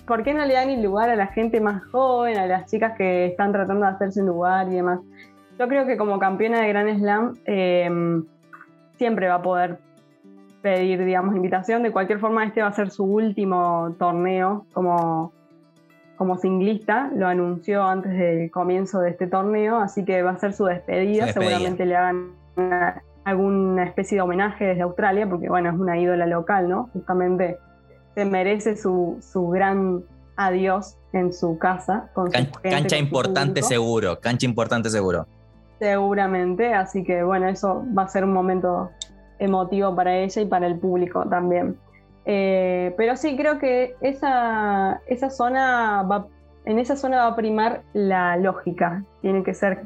¿Por qué no le dan el lugar a la gente más joven, a las chicas que están tratando de hacerse un lugar y demás? Yo creo que como campeona de Grand Slam eh, siempre va a poder pedir, digamos, invitación. De cualquier forma, este va a ser su último torneo como, como singlista. Lo anunció antes del comienzo de este torneo, así que va a ser su despedida. Seguramente le hagan alguna especie de homenaje desde Australia, porque bueno, es una ídola local, ¿no? Justamente se merece su, su gran adiós en su casa. Con cancha importante seguro, cancha importante seguro. Seguramente, así que bueno, eso va a ser un momento emotivo para ella y para el público también. Eh, pero sí, creo que esa, esa zona va, en esa zona va a primar la lógica. Tiene que ser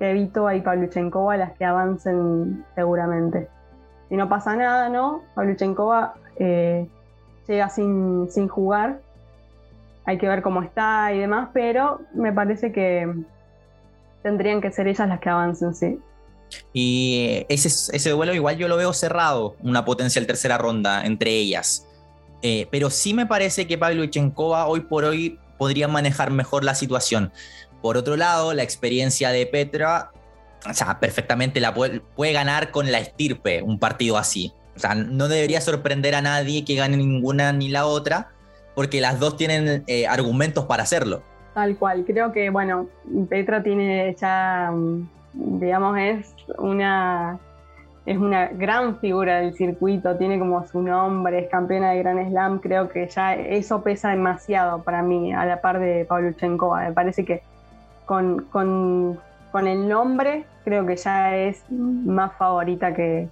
Evito y Pavluchenkova las que avancen seguramente. Si no pasa nada, ¿no? Pavluchenkova eh, llega sin, sin jugar. Hay que ver cómo está y demás, pero me parece que tendrían que ser ellas las que avancen, sí. Y ese, ese duelo igual yo lo veo cerrado, una potencial tercera ronda entre ellas. Eh, pero sí me parece que Pablo Ichenkova hoy por hoy podría manejar mejor la situación. Por otro lado, la experiencia de Petra, o sea, perfectamente la puede, ganar con la estirpe un partido así. O sea, no debería sorprender a nadie que gane ninguna ni la otra, porque las dos tienen eh, argumentos para hacerlo. Tal cual, creo que, bueno, Petra tiene ya, mm, digamos, es una, es una gran figura del circuito, tiene como su nombre, es campeona de Gran Slam, creo que ya eso pesa demasiado para mí, a la par de Pavluchenkova. Me parece que con, con, con, el nombre creo que ya es más favorita que,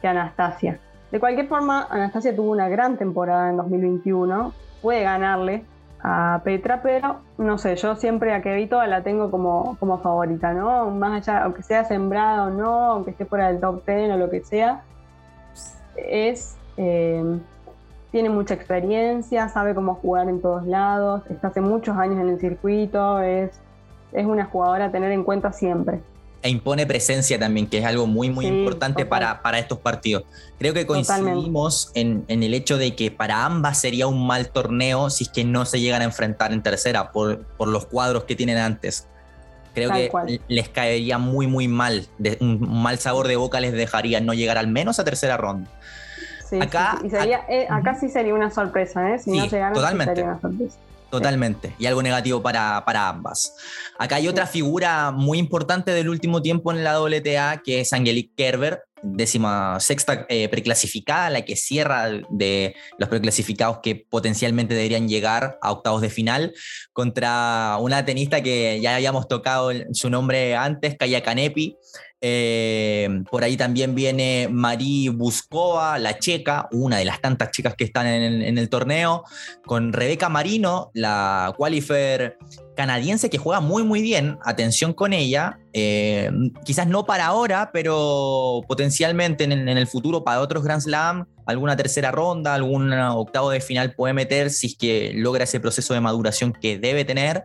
que Anastasia. De cualquier forma, Anastasia tuvo una gran temporada en 2021, puede ganarle, a Petra, pero no sé, yo siempre a Kevito la tengo como, como favorita, ¿no? Más allá, aunque sea sembrada o no, aunque esté fuera del top 10 o lo que sea, es. Eh, tiene mucha experiencia, sabe cómo jugar en todos lados, está hace muchos años en el circuito, es, es una jugadora a tener en cuenta siempre e impone presencia también, que es algo muy, muy importante para, para, estos partidos. Creo que coincidimos en, en, el hecho de que para ambas sería un mal torneo si es que no se llegan a enfrentar en tercera por, por los cuadros que tienen antes. Creo que les caería muy, muy mal. un mal sabor de boca les dejaría no llegar al menos a tercera ronda. acá, eh, acá sí sería una sorpresa, ¿eh? Si no llegaran, totalmente. sería una sorpresa. Totalmente. Y algo negativo para, para, ambas. Acá hay otra figura muy importante del último tiempo en la WTA, que es Angelique Kerber, décima sexta eh, preclasificada, la que cierra de los preclasificados que potencialmente deberían llegar a octavos de final, contra una tenista que ya habíamos tocado su nombre antes, Kaya Kanepi, eh, por ahí también viene Marie Buskova, la checa, una de las tantas chicas que están en el, torneo, con Rebeca Marino, la qualifier canadiense que juega muy muy bien, atención con ella, eh, quizás no para ahora, pero potencialmente en el, futuro para otros Grand Slam, alguna tercera ronda, algún octavo de final puede meter si es que logra ese proceso de maduración que debe tener.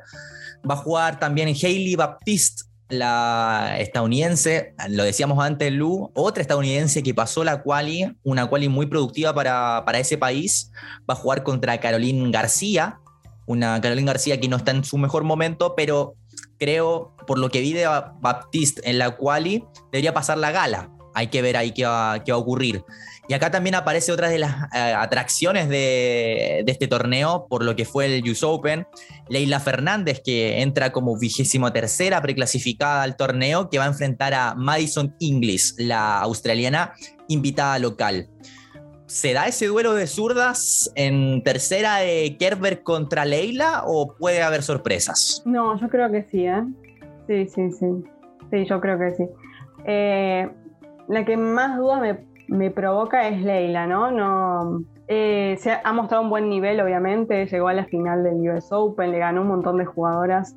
Va a jugar también Hailey Baptiste, la estadounidense, lo decíamos antes, Lu, otra estadounidense que pasó la quali, una quali muy productiva para, ese país, va a jugar contra Caroline García, una Caroline García que no está en su mejor momento, pero creo, por lo que vi de Baptiste en la quali, debería pasar la gala. Hay que ver ahí qué va, qué va a ocurrir. Y acá también aparece otra de las eh, atracciones de, este torneo, por lo que fue el US Open. Leila Fernández, que entra como vigésimo tercera preclasificada al torneo, que va a enfrentar a Madison Inglis, la australiana invitada local. ¿Se da ese duelo de zurdas en tercera de Kerber contra Leila o puede haber sorpresas? No, yo creo que sí, ¿eh? Sí, sí, sí. Sí, yo creo que sí. Eh, la que más duda me me provoca es Leila, ¿no? no eh, se ha, mostrado un buen nivel, obviamente, llegó a la final del US Open, le ganó un montón de jugadoras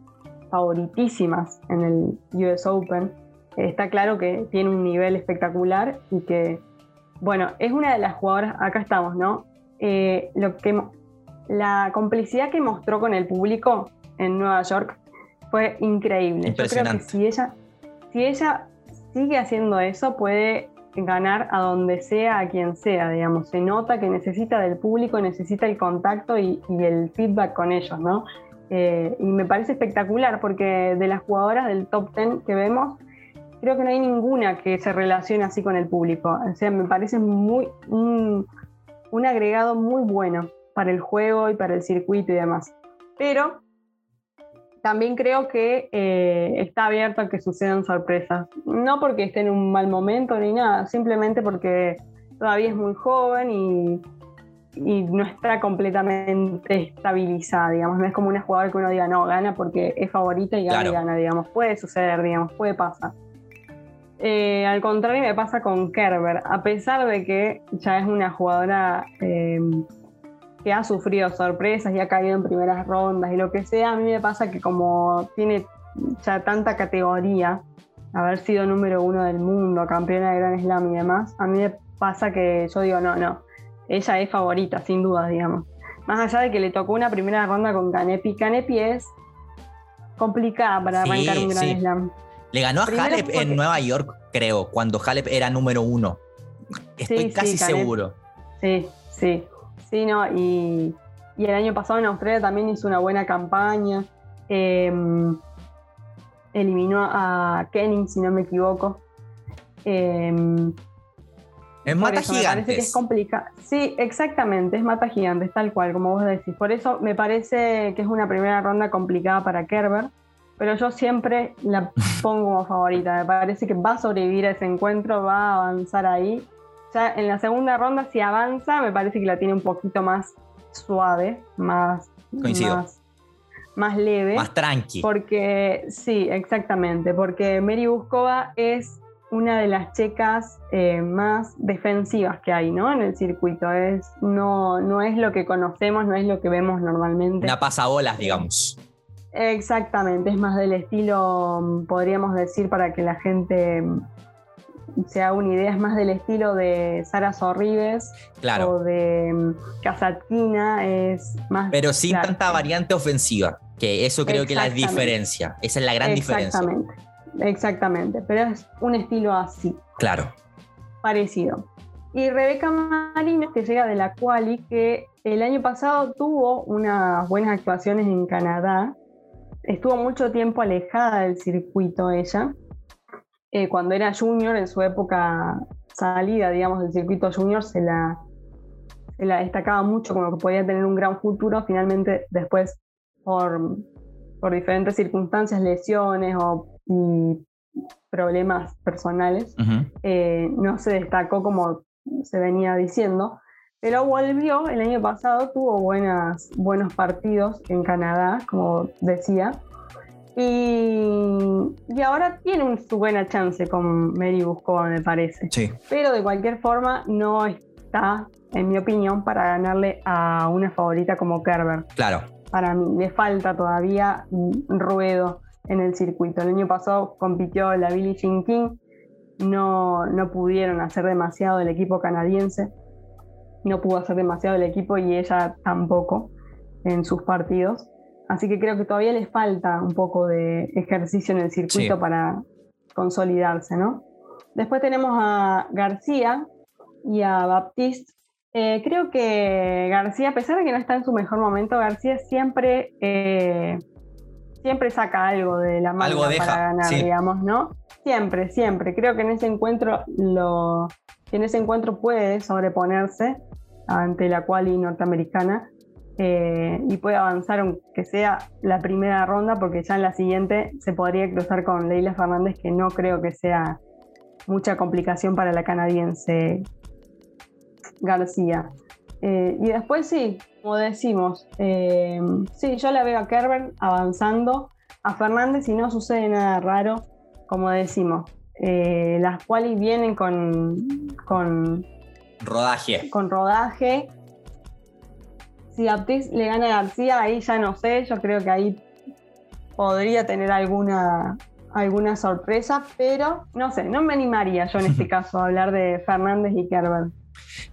favoritísimas en el US Open. está claro que tiene un nivel espectacular y que, bueno, es una de las jugadoras, acá estamos, ¿no? Eh, lo que, la complicidad que mostró con el público en Nueva York fue increíble. Yo creo que si ella, si ella sigue haciendo eso, puede ganar a donde sea, a quien sea, digamos. Se nota que necesita del público, necesita el contacto y, el feedback con ellos, ¿no? Eh, y me parece espectacular porque de las jugadoras del top 10 que vemos, creo que no hay ninguna que se relacione así con el público. O sea, me parece muy un, agregado muy bueno para el juego y para el circuito y demás. Pero también creo que eh, está abierto a que sucedan sorpresas. No porque esté en un mal momento ni nada, simplemente porque todavía es muy joven y, no está completamente estabilizada, digamos. No es como una jugadora que uno diga, no, gana porque es favorita y gana y gana, digamos. Puede suceder, digamos, puede pasar. Eh, al contrario me pasa con Kerber, a pesar de que ya es una jugadora em, que ha sufrido sorpresas y ha caído en primeras rondas y lo que sea, a mí me pasa que como tiene ya tanta categoría, haber sido número uno del mundo, campeona de Gran Slam y demás, a mí me pasa que yo digo, no, no, ella es favorita, sin duda, digamos. Más allá de que le tocó una primera ronda con Canepi, Canepi es complicada para arrancar un Gran Slam. Le ganó a Halep en Nueva York, creo, cuando Halep era número uno. Estoy casi seguro. Sí, sí. Sí, no, y, el año pasado en Australia también hizo una buena campaña. Em, eliminó a Kenning, si no me equivoco. Em, es mata gigantes. Me parece que es complicado. Sí, exactamente, es mata gigantes, tal cual, como vos decís. Por eso me parece que es una primera ronda complicada para Kerber pero yo siempre la [laughs] pongo como favorita. Me parece que va a sobrevivir a ese encuentro, va a avanzar ahí. Ya en la segunda ronda, si avanza, me parece que la tiene un poquito más suave, más, más, leve. Más tranqui. Porque, sí, exactamente, porque Mary Buskova es una de las checas eh, más defensivas que hay, ¿no? En el circuito. Es, no, no es lo que conocemos, no es lo que vemos normalmente. Una pasabolas, digamos. Exactamente, es más del estilo, mm, podríamos decir, para que la gente se haga una idea, es más del estilo de Sara Sorribes claro. o de mm, es más... Pero sin tanta variante ofensiva, que eso creo que es la diferencia, esa es la gran diferencia. Exactamente, exactamente, pero es un estilo así. Claro. Parecido. Y Rebeca Marino, que llega de la Quali, que el año pasado tuvo unas buenas actuaciones en Canadá, estuvo mucho tiempo alejada del circuito ella. Eh, cuando era junior, en su época salida, digamos, del circuito junior, se la, la destacaba mucho como que podía tener un gran futuro. Finalmente, después, por, por diferentes circunstancias, lesiones o problemas personales, eh, no se destacó como se venía diciendo. Pero volvió el año pasado, tuvo buenas, buenos partidos en Canadá, como decía. Y, y ahora tiene su buena chance con Mary Buscova, me parece. Sí. Pero de cualquier forma no está, en mi opinión, para ganarle a una favorita como Kerber. Claro. Para mí, le falta todavía ruedo en el circuito. El año pasado compitió la Billie Jean King, no, no pudieron hacer demasiado el equipo canadiense no pudo hacer demasiado el equipo y ella tampoco en sus partidos. Así que creo que todavía les falta un poco de ejercicio en el circuito para consolidarse, ¿no? Después tenemos a García y a Baptiste. Eh, creo que García, a pesar de que no está en su mejor momento, García siempre, eh, siempre saca algo de la mano para ganar, digamos, ¿no? Siempre, siempre. Creo que en ese encuentro lo, en ese encuentro puede sobreponerse ante la quali norteamericana eh, y puede avanzar aunque sea la primera ronda porque ya en la siguiente se podría cruzar con Leila Fernández que no creo que sea mucha complicación para la canadiense García. Eh, y después sí, como decimos, eh, sí, yo la veo a Kerber avanzando, a Fernández y no sucede nada raro, como decimos. las quali vienen con, con Rodaje. Con rodaje. Si Aptis le gana a García, ahí ya no sé, yo creo que ahí podría tener alguna, alguna sorpresa, pero no sé, no me animaría yo en este [laughs] caso a hablar de Fernández y Kerber.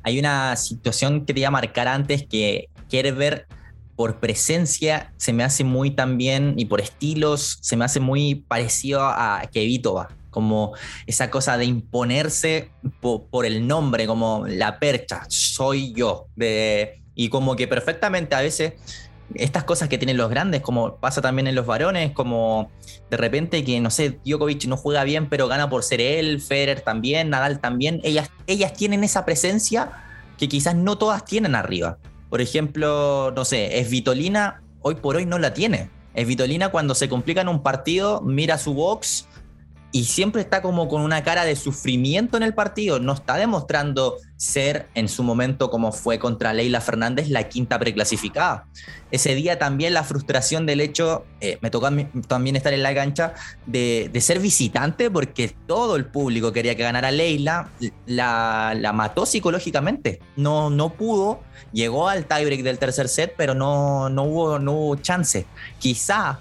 Hay una situación que quería marcar antes que Kerber por presencia se me hace muy también y por estilos se me hace muy parecido a Kevitova como esa cosa de imponerse por, el nombre, como la percha, soy yo, de, y como que perfectamente a veces estas cosas que tienen los grandes, como pasa también en los varones, como de repente que, no sé, Djokovic no juega bien, pero gana por ser él, Federer también, Nadal también, ellas, ellas tienen esa presencia que quizás no todas tienen arriba. Por ejemplo, no sé, es Vitolina, hoy por hoy no la tiene. Es Vitolina cuando se complica en un partido, mira su box y siempre está como con una cara de sufrimiento en el partido. No está demostrando ser en su momento como fue contra Leila Fernández la quinta preclasificada. Ese día también la frustración del hecho, eh, me tocó también estar en la cancha, de, ser visitante porque todo el público quería que ganara Leila, la, la mató psicológicamente. No, no pudo, llegó al tiebreak del tercer set, pero no, no, hubo, no hubo chance. Quizá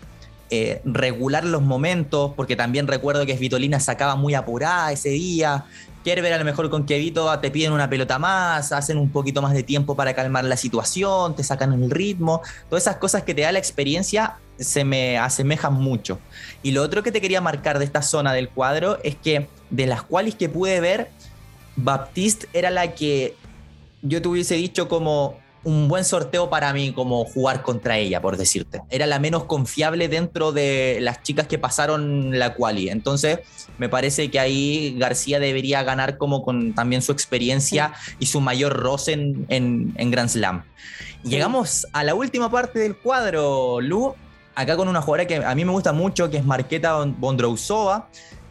eh, regular los momentos, porque también recuerdo que Vitolina sacaba muy apurada ese día. ver a lo mejor con Kevito te piden una pelota más, hacen un poquito más de tiempo para calmar la situación, te sacan el ritmo. Todas esas cosas que te da la experiencia se me asemejan mucho. Y lo otro que te quería marcar de esta zona del cuadro es que de las cuales que pude ver, Baptiste era la que yo te hubiese dicho como un buen sorteo para mí como jugar contra ella, por decirte. Era la menos confiable dentro de las chicas que pasaron la quali. Entonces, me parece que ahí García debería ganar como con también su experiencia y su mayor roce en, en, Grand Slam. Llegamos a la última parte del cuadro, Lu, acá con una jugadora que a mí me gusta mucho, que es Marqueta Bondrousova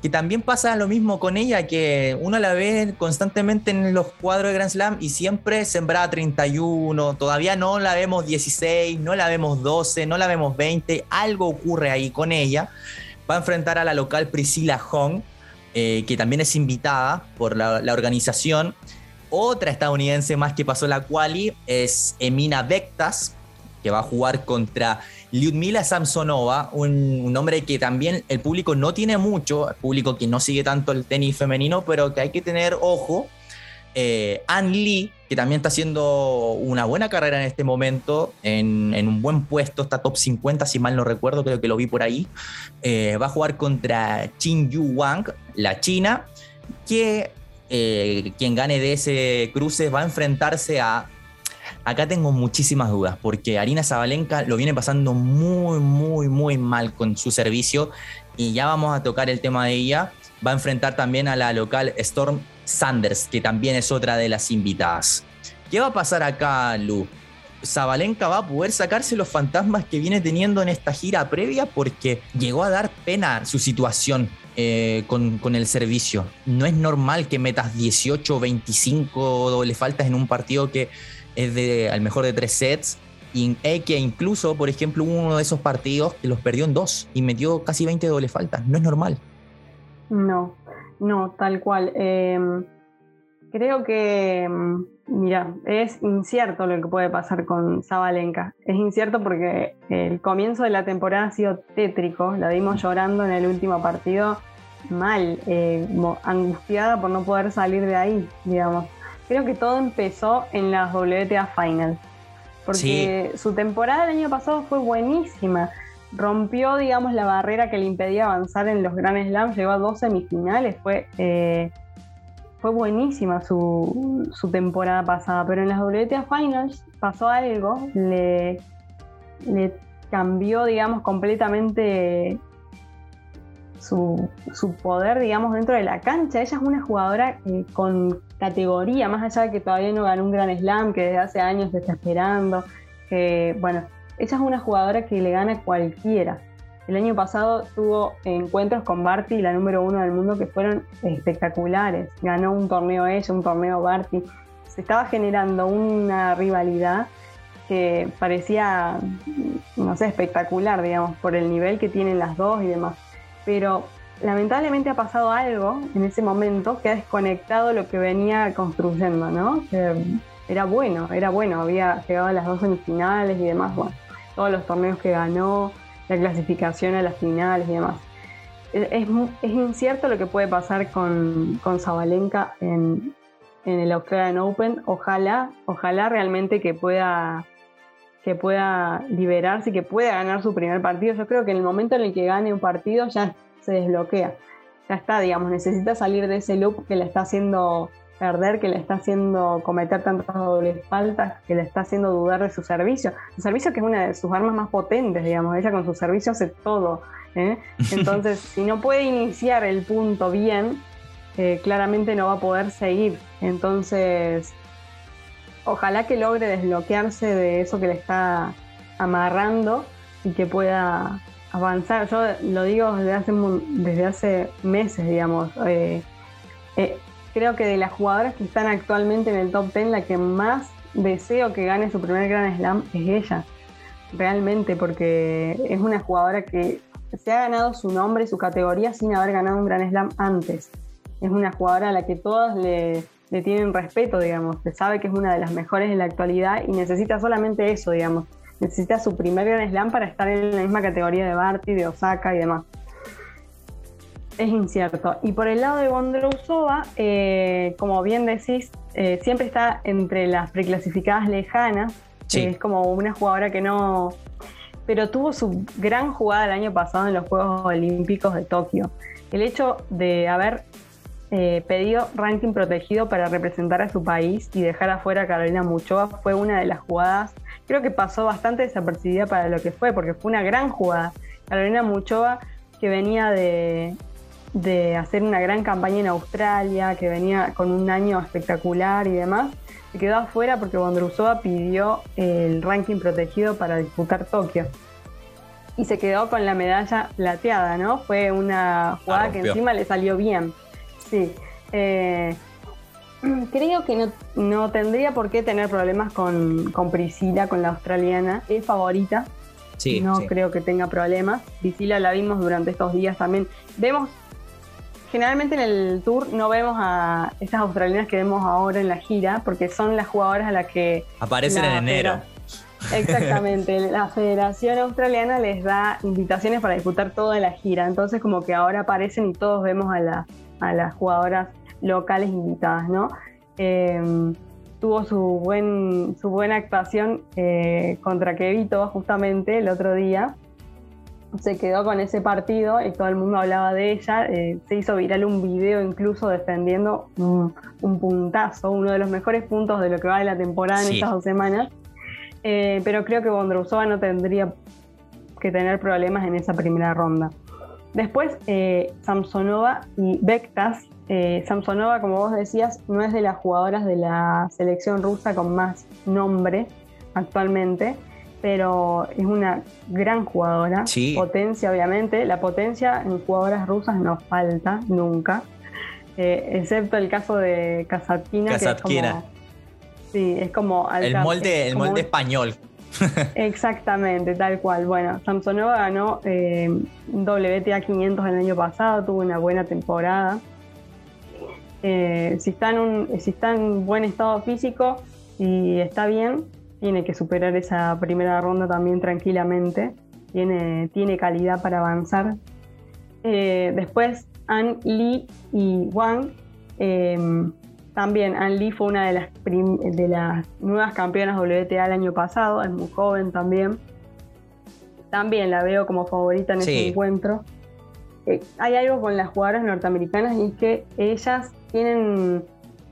que también pasa lo mismo con ella, que uno la ve constantemente en los cuadros de Grand Slam y siempre sembrada 31, todavía no la vemos 16, no la vemos 12, no la vemos 20, algo ocurre ahí con ella. Va a enfrentar a la local Priscilla Hong, eh, que también es invitada por la, la, organización. Otra estadounidense más que pasó la quali es Emina Vectas, que va a jugar contra Lyudmila Samsonova, un, hombre que también el público no tiene mucho, el público que no sigue tanto el tenis femenino, pero que hay que tener ojo. Eh, Ann Lee, que también está haciendo una buena carrera en este momento, en, un buen puesto, está top 50, si mal no recuerdo, creo que lo vi por ahí. Eh, va a jugar contra Qin Yu Wang, la china, que eh, quien gane de ese cruce va a enfrentarse a Acá tengo muchísimas dudas porque Arina Zabalenka lo viene pasando muy, muy, muy mal con su servicio y ya vamos a tocar el tema de ella. Va a enfrentar también a la local Storm Sanders, que también es otra de las invitadas. ¿Qué va a pasar acá, Lu? Zabalenka va a poder sacarse los fantasmas que viene teniendo en esta gira previa porque llegó a dar pena su situación eh, con, con, el servicio. No es normal que metas 18 25 doble faltas en un partido que es de al mejor de tres sets. Y que incluso, por ejemplo, uno de esos partidos los perdió en dos y metió casi 20 doble faltas. No es normal. No, no, tal cual. Em, creo que, em, mira, es incierto lo que puede pasar con Zabalenka. Es incierto porque el comienzo de la temporada ha sido tétrico. La vimos llorando en el último partido mal, eh, angustiada por no poder salir de ahí, digamos creo que todo empezó en las WTA Finals. Porque su temporada del año pasado fue buenísima. Rompió, digamos, la barrera que le impedía avanzar en los Grand Slams, llegó a dos semifinales. Fue, eh, fue buenísima su, su, temporada pasada. Pero en las WTA Finals pasó algo, le, le cambió, digamos, completamente su, poder, digamos, dentro de la cancha. Ella es una jugadora eh, con categoría, más allá de que todavía no ganó un gran slam, que desde hace años se está esperando. Que, bueno, ella es una jugadora que le gana a cualquiera. El año pasado tuvo encuentros con Barty, la número uno del mundo, que fueron espectaculares. Ganó un torneo ella, un torneo Barty. Se estaba generando una rivalidad que parecía, no sé, espectacular, digamos, por el nivel que tienen las dos y demás pero lamentablemente ha pasado algo en ese momento que ha desconectado lo que venía construyendo, ¿no? era bueno, era bueno, había llegado a las dos semifinales y demás, bueno, todos los torneos que ganó, la clasificación a las finales y demás. Es, incierto lo que puede pasar con, con Zabalenka en, en el Australian Open. Ojalá, ojalá realmente que pueda que pueda liberarse y que pueda ganar su primer partido. Yo creo que en el momento en el que gane un partido ya se desbloquea. Ya está, digamos, necesita salir de ese loop que le está haciendo perder, que le está haciendo cometer tantas dobles faltas, que le está haciendo dudar de su servicio. Su servicio que es una de sus armas más potentes, digamos, ella con su servicio hace todo. ¿eh? [laughs] Entonces, si no puede iniciar el punto bien, eh, claramente no va a poder seguir. Entonces, ojalá que logre desbloquearse de eso que le está amarrando y que pueda avanzar. Yo lo digo desde hace, desde hace meses, digamos. Eh, eh, creo que de las jugadoras que están actualmente en el top 10, la que más deseo que gane su primer Grand Slam es ella. Realmente, porque es una jugadora que se ha ganado su nombre su categoría sin haber ganado un Grand Slam antes. Es una jugadora a la que todas le, le tienen respeto, digamos. Se sabe que es una de las mejores en la actualidad y necesita solamente eso, digamos necesita su primer Grand Slam para estar en la misma categoría de Barty, de Osaka y demás. Es incierto. Y por el lado de Bondrousova, eh, como bien decís, eh, siempre está entre las preclasificadas lejanas. es como una jugadora que no. Pero tuvo su gran jugada el año pasado en los Juegos Olímpicos de Tokio. El hecho de haber eh, pedido ranking protegido para representar a su país y dejar afuera a Carolina Muchova fue una de las jugadas creo que pasó bastante desapercibida para lo que fue, porque fue una gran jugada. Carolina Muchova, que venía de, hacer una gran campaña en Australia, que venía con un año espectacular y demás, se quedó afuera porque Bondrusova pidió el ranking protegido para disputar Tokio. Y se quedó con la medalla plateada, ¿no? Fue una jugada que encima le salió bien. Sí. Eh, Creo que no, tendría por qué tener problemas con, Priscila, con la australiana. Es favorita. Sí, no creo que tenga problemas. Priscila la vimos durante estos días también. Vemos, generalmente en el tour no vemos a estas australianas que vemos ahora en la gira, porque son las jugadoras a las que... Aparecen en enero. Exactamente, [laughs] la Federación Australiana les da invitaciones para disputar toda la gira, entonces como que ahora aparecen y todos vemos a, a las jugadoras locales invitadas, ¿no? Em, tuvo su, buen, su buena actuación eh, contra Kevito justamente el otro día. Se quedó con ese partido y todo el mundo hablaba de ella. Eh, se hizo viral un video incluso defendiendo un, puntazo, uno de los mejores puntos de lo que va de la temporada en estas dos semanas. Eh, pero creo que Bondrousova no tendría que tener problemas en esa primera ronda. Después, Samsonova y Bektas eh, Samsonova, como vos decías, no es de las jugadoras de la selección rusa con más nombre actualmente, pero es una gran jugadora. Potencia, obviamente. La potencia en jugadoras rusas no falta nunca, eh, excepto el caso de es como, sí, es como... el molde, el molde español. [laughs] Exactamente, tal cual. Bueno, Samsonova ganó eh, WTA 500 el año pasado, tuvo una buena temporada. Eh, si, está en un, si está en buen estado físico y está bien, tiene que superar esa primera ronda también tranquilamente. Tiene, tiene calidad para avanzar. Eh, después, An Lee y Wang. También An Lee fue una de las, de las nuevas campeonas WTA el año pasado, es muy joven también. También la veo como favorita en ese encuentro. Eh, hay algo con las jugadoras norteamericanas y es que ellas tienen,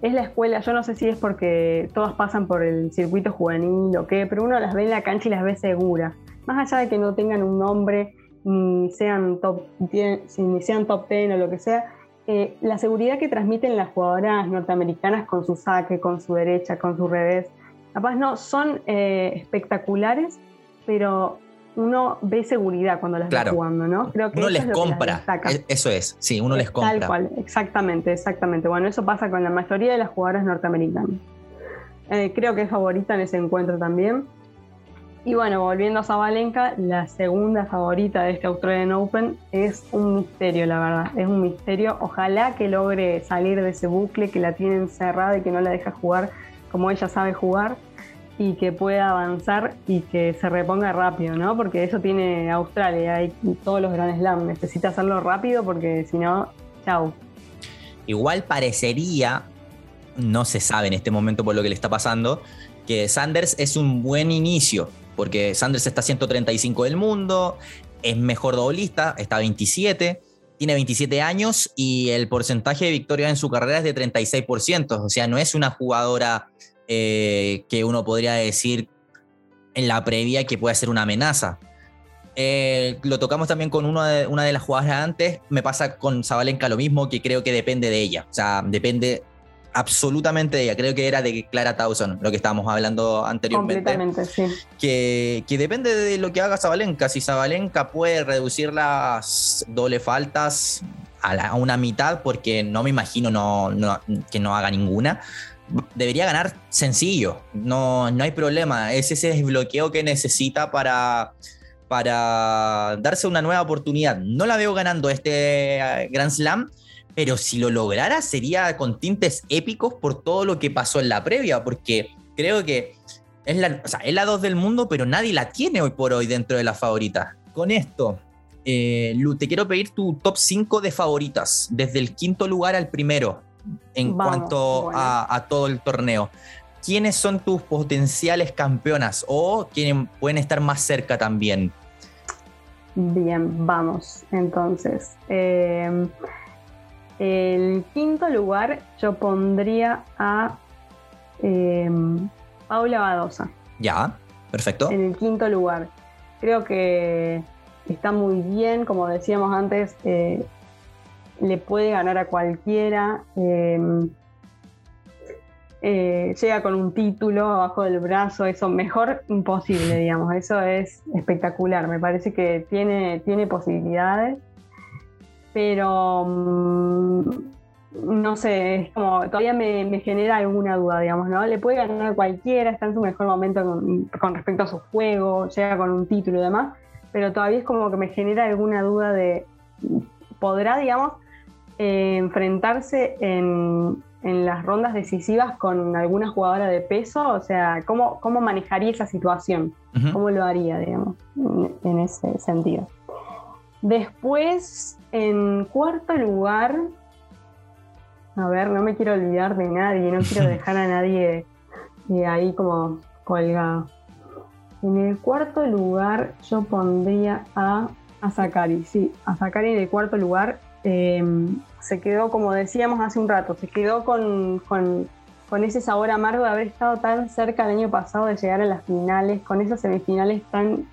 es la escuela, yo no sé si es porque todas pasan por el circuito juvenil o qué, pero uno las ve en la cancha y las ve seguras. Más allá de que no tengan un nombre, ni sean top, ni sean top 10 o lo que sea, eh, la seguridad que transmiten las jugadoras norteamericanas con su saque, con su derecha, con su revés, capaz no, son eh, espectaculares, pero uno ve seguridad cuando las está jugando, ¿no? Creo que uno les compra. eso es, sí, uno les compra. Tal cual, exactamente, exactamente. Bueno, eso pasa con la mayoría de las jugadoras norteamericanas. Eh, creo que es favorita en ese encuentro también. Y bueno, volviendo a Zabalenka, la segunda favorita de este Australian Open es un misterio, la verdad. Es un misterio. Ojalá que logre salir de ese bucle que la tiene encerrada y que no la deja jugar como ella sabe jugar y que pueda avanzar y que se reponga rápido, ¿no? Porque eso tiene Australia y todos los Grand Slam. Necesita hacerlo rápido porque si no, chau. Igual parecería, no se sabe en este momento por lo que le está pasando, que Sanders es un buen inicio, porque Sanders está 135 del mundo, es mejor doblista, está 27, tiene 27 años y el porcentaje de victorias en su carrera es de 36%. O sea, no es una jugadora eh, que uno podría decir en la previa que puede ser una amenaza. Eh, lo tocamos también con una de, una de las jugadoras antes. Me pasa con Zabalenka lo mismo, que creo que depende de ella. O sea, depende absolutamente de ella. Creo que era de Clara Towson, lo que estábamos hablando anteriormente. Completamente, sí. Que, que depende de lo que haga Zabalenka. Si Zabalenka puede reducir las doble faltas a, la, a una mitad, porque no me imagino no, no, que no haga ninguna debería ganar sencillo, no, no hay problema, es ese desbloqueo que necesita para, para darse una nueva oportunidad. No la veo ganando este eh, Grand Slam, pero si lo lograra sería con tintes épicos por todo lo que pasó en la previa, porque creo que es la, o sea, es la 2 del mundo, pero nadie la tiene hoy por hoy dentro de las favoritas. Con esto, eh, Lu, te quiero pedir tu top 5 de favoritas, desde el quinto lugar al primero en Vamos, cuanto bueno. a, a todo el torneo. ¿Quiénes son tus potenciales campeonas o quienes pueden estar más cerca también? Bien, vamos. Entonces, eh, el quinto lugar yo pondría a eh, Paula Badosa. Ya, perfecto. En el quinto lugar. Creo que está muy bien, como decíamos antes, eh, le puede ganar a cualquiera. eh, eh, llega con un título abajo del brazo, eso mejor imposible, [laughs] digamos, eso es espectacular, me parece que tiene, tiene posibilidades, pero mm, no sé, es como, todavía me, me genera alguna duda, digamos, ¿no? Le puede ganar cualquiera, está en su mejor momento con, con respecto a su juego, llega con un título y demás, pero todavía es como que me genera alguna duda de, ¿podrá, digamos, eh, enfrentarse en, en las rondas decisivas con alguna jugadora de peso? O sea, ¿cómo, cómo manejaría esa situación? ¿Cómo lo haría, digamos, en, en ese sentido? Después, en cuarto lugar, a ver, no me quiero olvidar de nadie, no quiero [laughs] dejar a nadie eh, ahí como colgado. En el cuarto lugar yo pondría a, a Sakari, sí, a Sakari en el cuarto lugar. eh, se quedó, como decíamos hace un rato, se quedó con, con, con ese sabor amargo de haber estado tan cerca el año pasado de llegar a las finales, con esas semifinales tan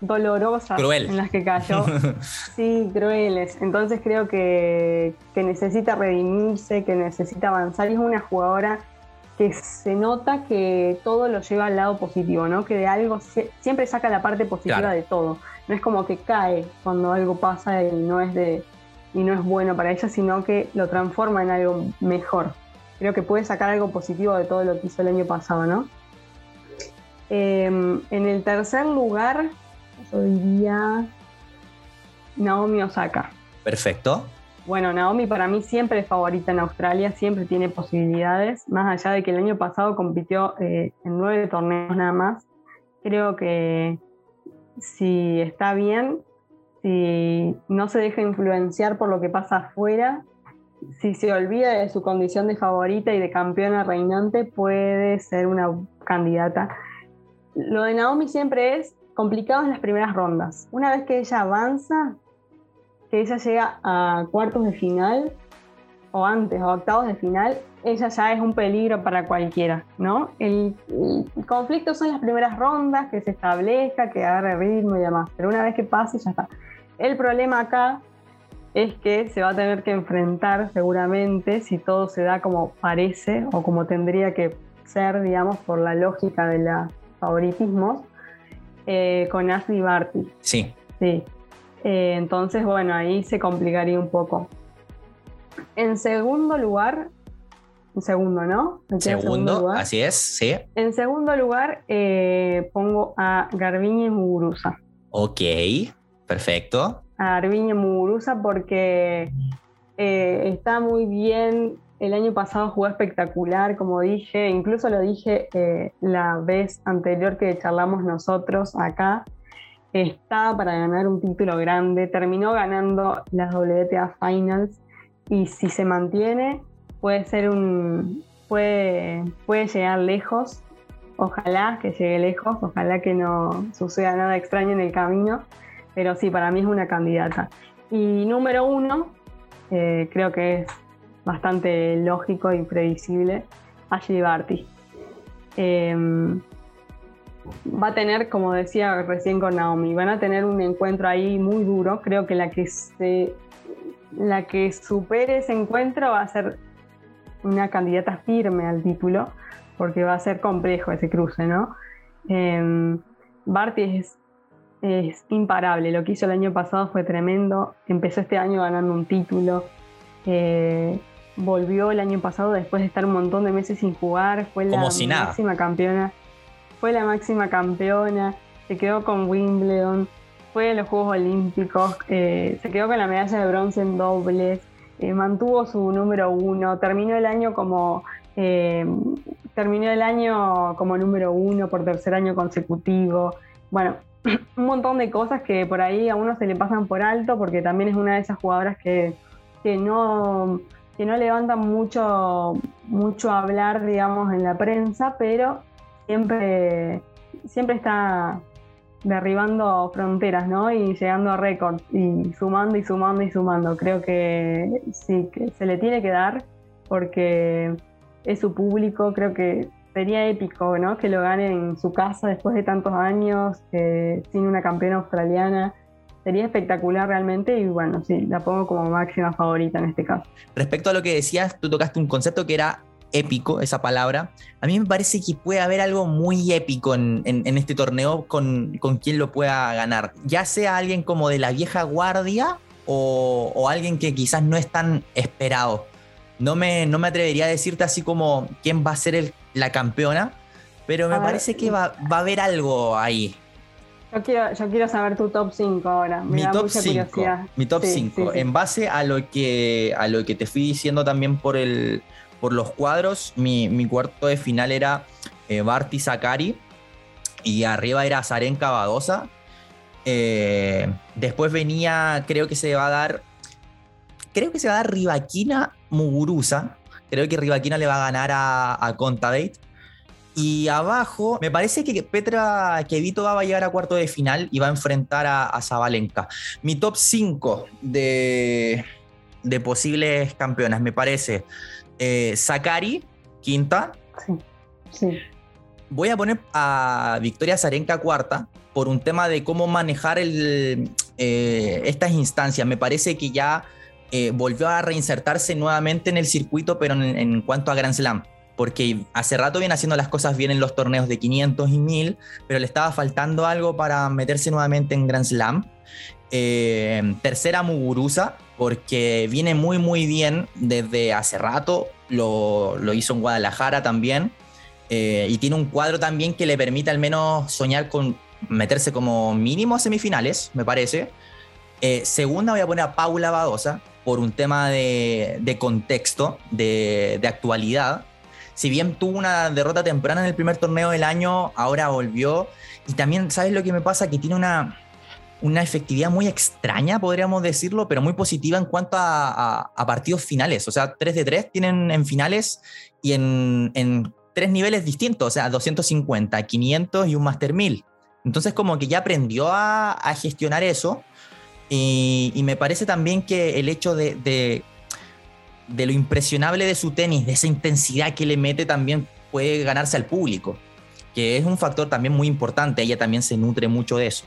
dolorosas Cruel. en las que cayó. [laughs] Sí, crueles. Entonces creo que, que necesita redimirse, que necesita avanzar. Y es una jugadora que se nota que todo lo lleva al lado positivo, ¿no? Que de algo sie- siempre saca la parte positiva Claro. de todo. No es como que cae cuando algo pasa y no es de y no es bueno para ella, sino que lo transforma en algo mejor. Creo que puede sacar algo positivo de todo lo que hizo el año pasado, ¿no? Em, en el tercer lugar, yo diría Naomi Osaka. Perfecto. Bueno, Naomi para mí siempre es favorita en Australia, siempre tiene posibilidades, más allá de que el año pasado compitió eh, en nueve torneos nada más. Creo que si está bien, si no se deja influenciar por lo que pasa afuera, si se olvida de su condición de favorita y de campeona reinante, puede ser una candidata. Lo de Naomi siempre es complicado en las primeras rondas. Una vez que ella avanza, que ella llega a cuartos de final o antes, o octavos de final, ella ya es un peligro para cualquiera, ¿no? El, el conflicto son las primeras rondas, que se establezca, que agarre ritmo y demás, pero una vez que pase ya está. El problema acá es que se va a tener que enfrentar seguramente, si todo se da como parece o como tendría que ser, digamos, por la lógica de los favoritismos, eh, con Ashley Barty. Sí. Sí. Eh, entonces, bueno, ahí se complicaría un poco. En segundo lugar, en segundo, ¿no? En Segundo, lugar. así es, sí. En segundo lugar, eh, pongo a Garbiñe Muguruza. Ok, perfecto. A Garbiñe Muguruza porque eh, está muy bien. El año pasado jugó espectacular, como dije, incluso lo dije eh, la vez anterior que charlamos nosotros acá. Está para ganar un título grande, terminó ganando las WTA Finals y si se mantiene puede ser un puede, puede llegar lejos. Ojalá que llegue lejos, ojalá que no suceda nada extraño en el camino, pero sí, para mí es una candidata. Y número uno, eh, creo que es bastante lógico y previsible, Ashley Barty. Em, va a tener, como decía recién con Naomi, van a tener un encuentro ahí muy duro. Creo que la que la que supere ese encuentro va a ser una candidata firme al título, porque va a ser complejo ese cruce, ¿no? Eh, Barty es, es imparable. Lo que hizo el año pasado fue tremendo. Empezó este año ganando un título. Eh, volvió el año pasado después de estar un montón de meses sin jugar. Fue la máxima campeona fue la máxima campeona, se quedó con Wimbledon, fue a los Juegos Olímpicos, eh, se quedó con la medalla de bronce en dobles, eh, mantuvo su número uno, terminó el año como eh, terminó el año como número uno por tercer año consecutivo. Bueno, [clears throat] un montón de cosas que por ahí a uno se le pasan por alto porque también es una de esas jugadoras que, que no que no levantan mucho, mucho hablar, digamos, en la prensa, pero siempre, siempre está derribando fronteras, ¿no? Y llegando a récords y sumando y sumando y sumando. Creo que sí, que se le tiene que dar porque es su público, creo que sería épico, ¿no? Que lo gane en su casa después de tantos años, sin una campeona australiana. Sería espectacular realmente y bueno, sí, la pongo como máxima favorita en este caso. Respecto a lo que decías, tú tocaste un concepto que era épico, esa palabra, a mí me parece que puede haber algo muy épico en, este torneo con, con, quien lo pueda ganar. Ya sea alguien como de la vieja guardia o, alguien que quizás no es tan esperado. No me, no me atrevería a decirte así como quién va a ser la campeona, pero me parece que va, va, a haber algo ahí. Yo quiero, yo quiero saber tu top 5 ahora. mi, top 5, mi top 5. En base a lo, que, a lo que te fui diciendo también por el, por los cuadros, mi, cuarto de final era eh, Barty Zakari y arriba era Zarenka Badosa. Eh, después venía, creo que se va a dar, creo que se va a dar Rivaquina Muguruza. Creo que Rivaquina le va a ganar a, a Y abajo, me parece que Petra Kevito va a llegar a cuarto de final y va a enfrentar a, a Zabalenka. Mi top 5 de, de posibles campeonas, me parece eh, Sakari, quinta. Sí, Voy a poner a Victoria Zarenka cuarta por un tema de cómo manejar el, eh, estas instancias. Me parece que ya eh, volvió a reinsertarse nuevamente en el circuito, pero en, cuanto a Grand Slam porque hace rato viene haciendo las cosas bien en los torneos de 500 y 1000, pero le estaba faltando algo para meterse nuevamente en Grand Slam. Eh, tercera Muguruza, porque viene muy muy bien desde hace rato, lo, hizo en Guadalajara también, eh, y tiene un cuadro también que le permite al menos soñar con meterse como mínimo a semifinales, me parece. Eh, segunda voy a poner a Paula Badosa por un tema de, contexto, de, de actualidad. Si bien tuvo una derrota temprana en el primer torneo del año, ahora volvió. Y también, ¿sabes lo que me pasa? Que tiene una, una efectividad muy extraña, podríamos decirlo, pero muy positiva en cuanto a, partidos finales. O sea, 3 de 3 tienen en finales y en, tres niveles distintos, o sea, 250, 500 y un Master 1000. Entonces como que ya aprendió a, gestionar eso y, me parece también que el hecho de, de lo impresionable de su tenis, de esa intensidad que le mete también puede ganarse al público que es un factor también muy importante, ella también se nutre mucho de eso.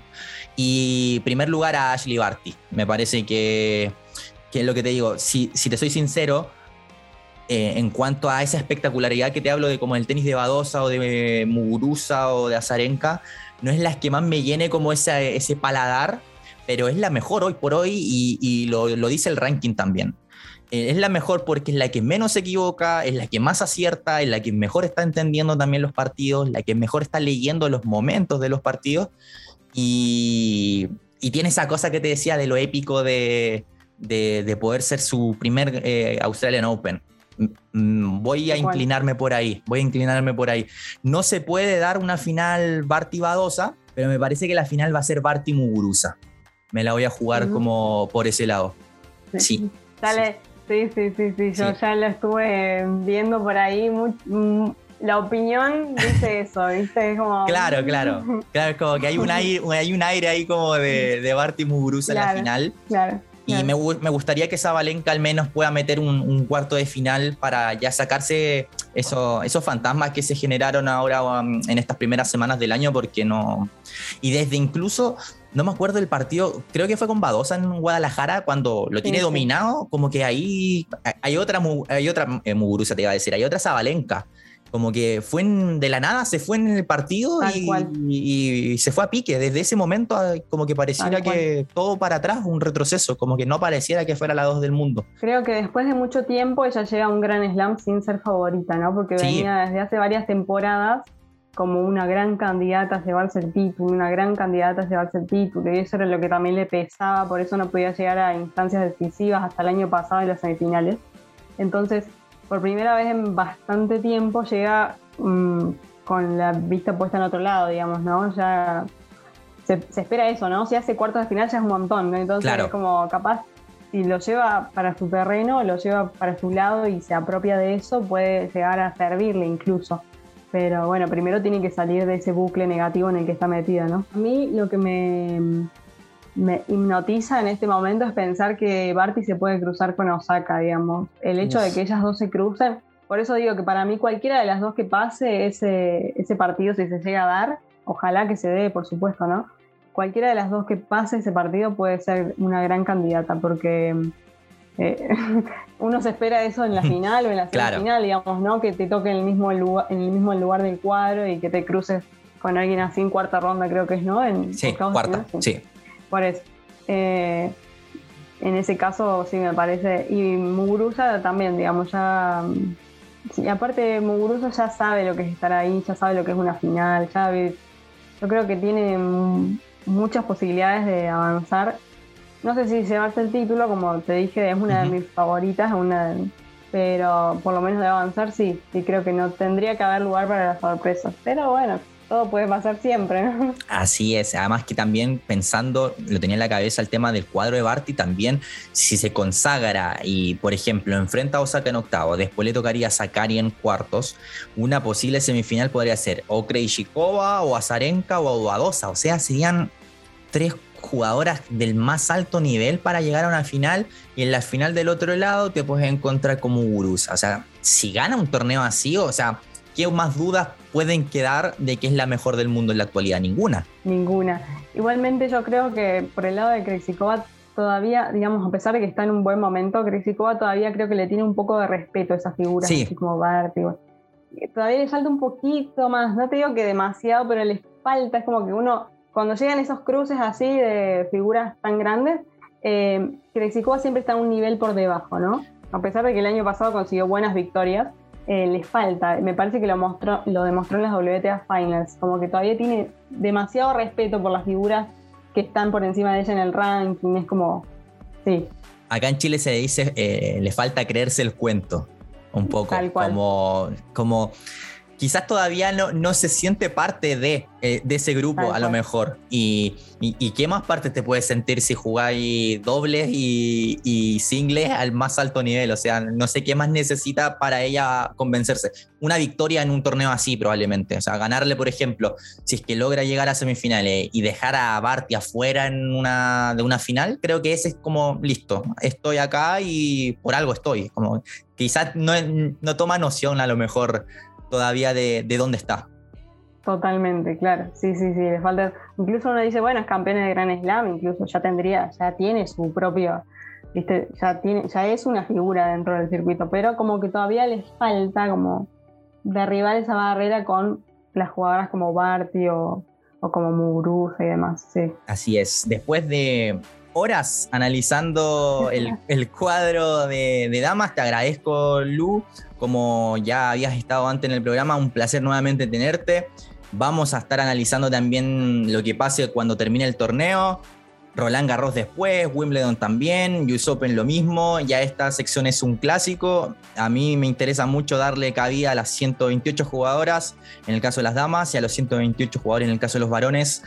Y en primer lugar a Ashley Barty, me parece que, que es lo que te digo, si, si te soy sincero, eh, en cuanto a esa espectacularidad que te hablo de como el tenis de Badosa o de Muguruza o de Azarenka, no es la que más me llene como ese, ese paladar, pero es la mejor hoy por hoy y, y lo, lo, dice el ranking también. Eh, es la mejor porque es la que menos se equivoca, es la que más acierta, es la que mejor está entendiendo también los partidos, la que mejor está leyendo los momentos de los partidos y, tiene esa cosa que te decía de lo épico de, poder ser su primer eh, Australian Open. Voy a inclinarme por ahí, voy a inclinarme por ahí. No se puede dar una final Barty Badosa, pero me parece que la final va a ser Barty Muguruza. Me la voy a jugar como por ese lado. Sí. Dale, Sí, sí, sí, sí, yo ya lo estuve viendo por ahí. Mm, la opinión dice [laughs] eso, ¿viste? como... Claro, claro. [laughs] Claro, es como que hay un aire, hay un aire ahí como de, de Barty Muguruza en la final. Claro. Y me, me, gustaría que Zabalenka al menos pueda meter un, cuarto de final para ya sacarse eso, esos fantasmas que se generaron ahora um, en estas primeras semanas del año, porque no. Y desde incluso, no me acuerdo del partido, creo que fue con Badosa en Guadalajara, cuando lo tiene dominado, como que ahí hay otra, hay otra eh, Muguruza, te iba a decir, hay otra Zabalenka como que fue de la nada, se fue en el partido y, se fue a pique. Desde ese momento, ah, como que pareciera que todo para atrás, un retroceso, como que no pareciera que fuera la dos del mundo. Creo que después de mucho tiempo ella llega a un gran slam sin ser favorita, ¿no? Porque venía desde hace varias temporadas como una gran candidata a llevarse el título, una gran candidata a llevarse el título, y eso era lo que también le pesaba, por eso no podía llegar a instancias decisivas hasta el año pasado en las semifinales. Entonces, por primera vez en bastante tiempo llega mm, con la vista puesta en otro lado, digamos, ¿no? Ya se, espera eso, ¿no? Si hace cuartos de final ya es un montón, ¿no? Entonces es como capaz, si lo lleva para su terreno, lo lleva para su lado y se apropia de eso, puede llegar a servirle incluso. Pero bueno, primero tiene que salir de ese bucle negativo en el que está metida, ¿no? A mí lo que me, me hipnotiza en este momento es pensar que Barty se puede cruzar con Osaka, digamos. El hecho de que ellas dos se crucen, por eso digo que para mí cualquiera de las dos que pase ese, ese partido, si se llega a dar, ojalá que se dé, por supuesto, ¿no? Cualquiera de las dos que pase ese partido puede ser una gran candidata, porque eh, [laughs] uno se espera eso en la [laughs] final o en la semifinal, digamos, ¿no? Que te toque en el mismo lugar, en el mismo lugar del cuadro y que te cruces con alguien así en cuarta ronda, creo que es, ¿no? En, sí, cuarta, sí. Por eso. Eh, en ese caso sí me parece. Y Muguruza también, digamos, ya. Sí, aparte Muguruza ya sabe lo que es estar ahí, ya sabe lo que es una final, ya yo creo que tiene muchas posibilidades de avanzar. No sé si llevarse el título, como te dije, es una de mis favoritas, una pero por lo menos de avanzar sí, y creo que no tendría que haber lugar para las sorpresas. Pero bueno, todo puede pasar siempre. ¿no? Así es, además que también pensando, lo tenía en la cabeza el tema del cuadro de Barty, también si se consagra y, por ejemplo, enfrenta a Osaka en octavo, después le tocaría a Sakari en cuartos, una posible semifinal podría ser o Krejcikova o Azarenka o Badosa, o sea, serían tres jugadoras del más alto nivel para llegar a una final y en la final del otro lado te puedes encontrar como Gurusa. O sea, si gana un torneo así, o sea, ¿qué más dudas pueden quedar de que es la mejor del mundo en la actualidad? Ninguna. Ninguna. Igualmente yo creo que por el lado de Krejcikova todavía, digamos, a pesar de que está en un buen momento, Krejcikova todavía creo que le tiene un poco de respeto a esa figura, así como Barty. Todavía le falta un poquito más, no te digo que demasiado, pero le falta, es como que uno, cuando llegan esos cruces así de figuras tan grandes, eh, siempre está un nivel por debajo, ¿no? A pesar de que el año pasado consiguió buenas victorias, eh, le falta. Me parece que lo, mostró, lo demostró en las WTA Finals. Como que todavía tiene demasiado respeto por las figuras que están por encima de ella en el ranking. Es como. Sí. Acá en Chile se dice, eh, le falta creerse el cuento. Un poco. Como, como quizás todavía no, no se siente parte de, eh, de ese grupo, a lo mejor. Y, y, qué más parte te puedes sentir si jugáis dobles y, y, singles al más alto nivel? O sea, no sé qué más necesita para ella convencerse. Una victoria en un torneo así, probablemente. O sea, ganarle, por ejemplo, si es que logra llegar a semifinales y dejar a Barty afuera en una, de una final, creo que ese es como listo. Estoy acá y por algo estoy. Como quizás no, no toma noción a lo mejor todavía de, dónde está. Totalmente, claro. Sí, sí, sí. Le falta. Incluso uno dice, bueno, es campeón de Gran Slam, incluso ya tendría, ya tiene su propio, viste, ya tiene, ya es una figura dentro del circuito, pero como que todavía les falta como derribar esa barrera con las jugadoras como Barty o, como Muguruza y demás. Sí. Así es. Después de horas analizando [laughs] el, cuadro de, de, damas. Te agradezco, Lu. Como ya habías estado antes en el programa, un placer nuevamente tenerte. Vamos a estar analizando también lo que pase cuando termine el torneo. Roland Garros después, Wimbledon también, US Open lo mismo. Ya esta sección es un clásico. A mí me interesa mucho darle cabida a las 128 jugadoras en el caso de las damas y a los 128 jugadores en el caso de los varones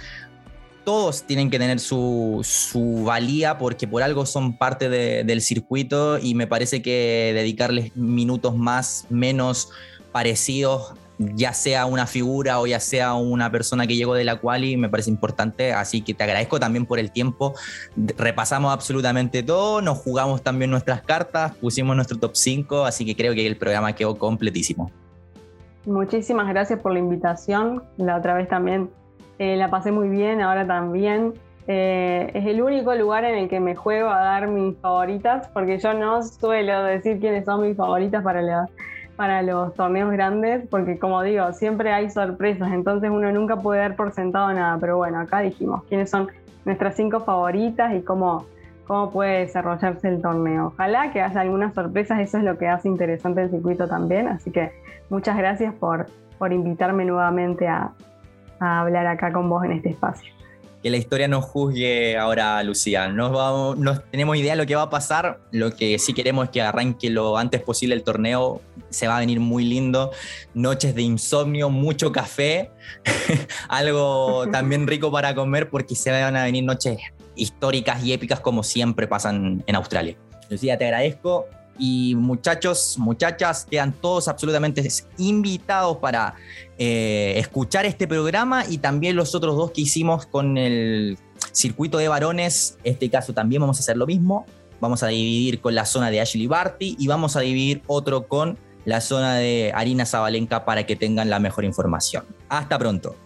todos tienen que tener su, valía porque por algo son parte del circuito y me parece que dedicarles minutos más, menos parecidos ya sea una figura o ya sea una persona que llegó de la quali, me parece importante. Así que te agradezco también por el tiempo. Repasamos absolutamente todo, nos jugamos también nuestras cartas, pusimos nuestro top 5, así que creo que el programa quedó completísimo. Muchísimas gracias por la invitación. La otra vez también eh, la pasé muy bien, ahora también. Eh, es el único lugar en el que me juego a dar mis favoritas, porque yo no suelo decir quiénes son mis favoritas para para los torneos grandes, porque como digo, siempre hay sorpresas, entonces uno nunca puede dar por sentado nada, pero bueno, acá dijimos quiénes son nuestras cinco favoritas y cómo, cómo puede desarrollarse el torneo. Ojalá que haya algunas sorpresas, eso es lo que hace interesante el circuito también, así que muchas gracias por, por invitarme nuevamente a, a hablar acá con vos en este espacio que la historia nos juzgue ahora, Lucía. No, tenemos idea de lo que va a pasar. Lo que sí queremos es que arranque lo antes posible el torneo. Se va a venir muy lindo. Noches de insomnio, mucho café. [laughs] Algo también rico para comer porque se van a venir noches históricas y épicas como siempre pasan en Australia. Lucía, te agradezco. Y muchachos, muchachas, quedan todos absolutamente invitados para eh, escuchar este programa y también los otros dos que hicimos con el circuito de varones. Este caso también vamos a hacer lo mismo. Vamos a dividir con la zona de Ashley Barty y vamos a dividir otro con la zona de Arina Zabalenka para que tengan la mejor información. Hasta pronto.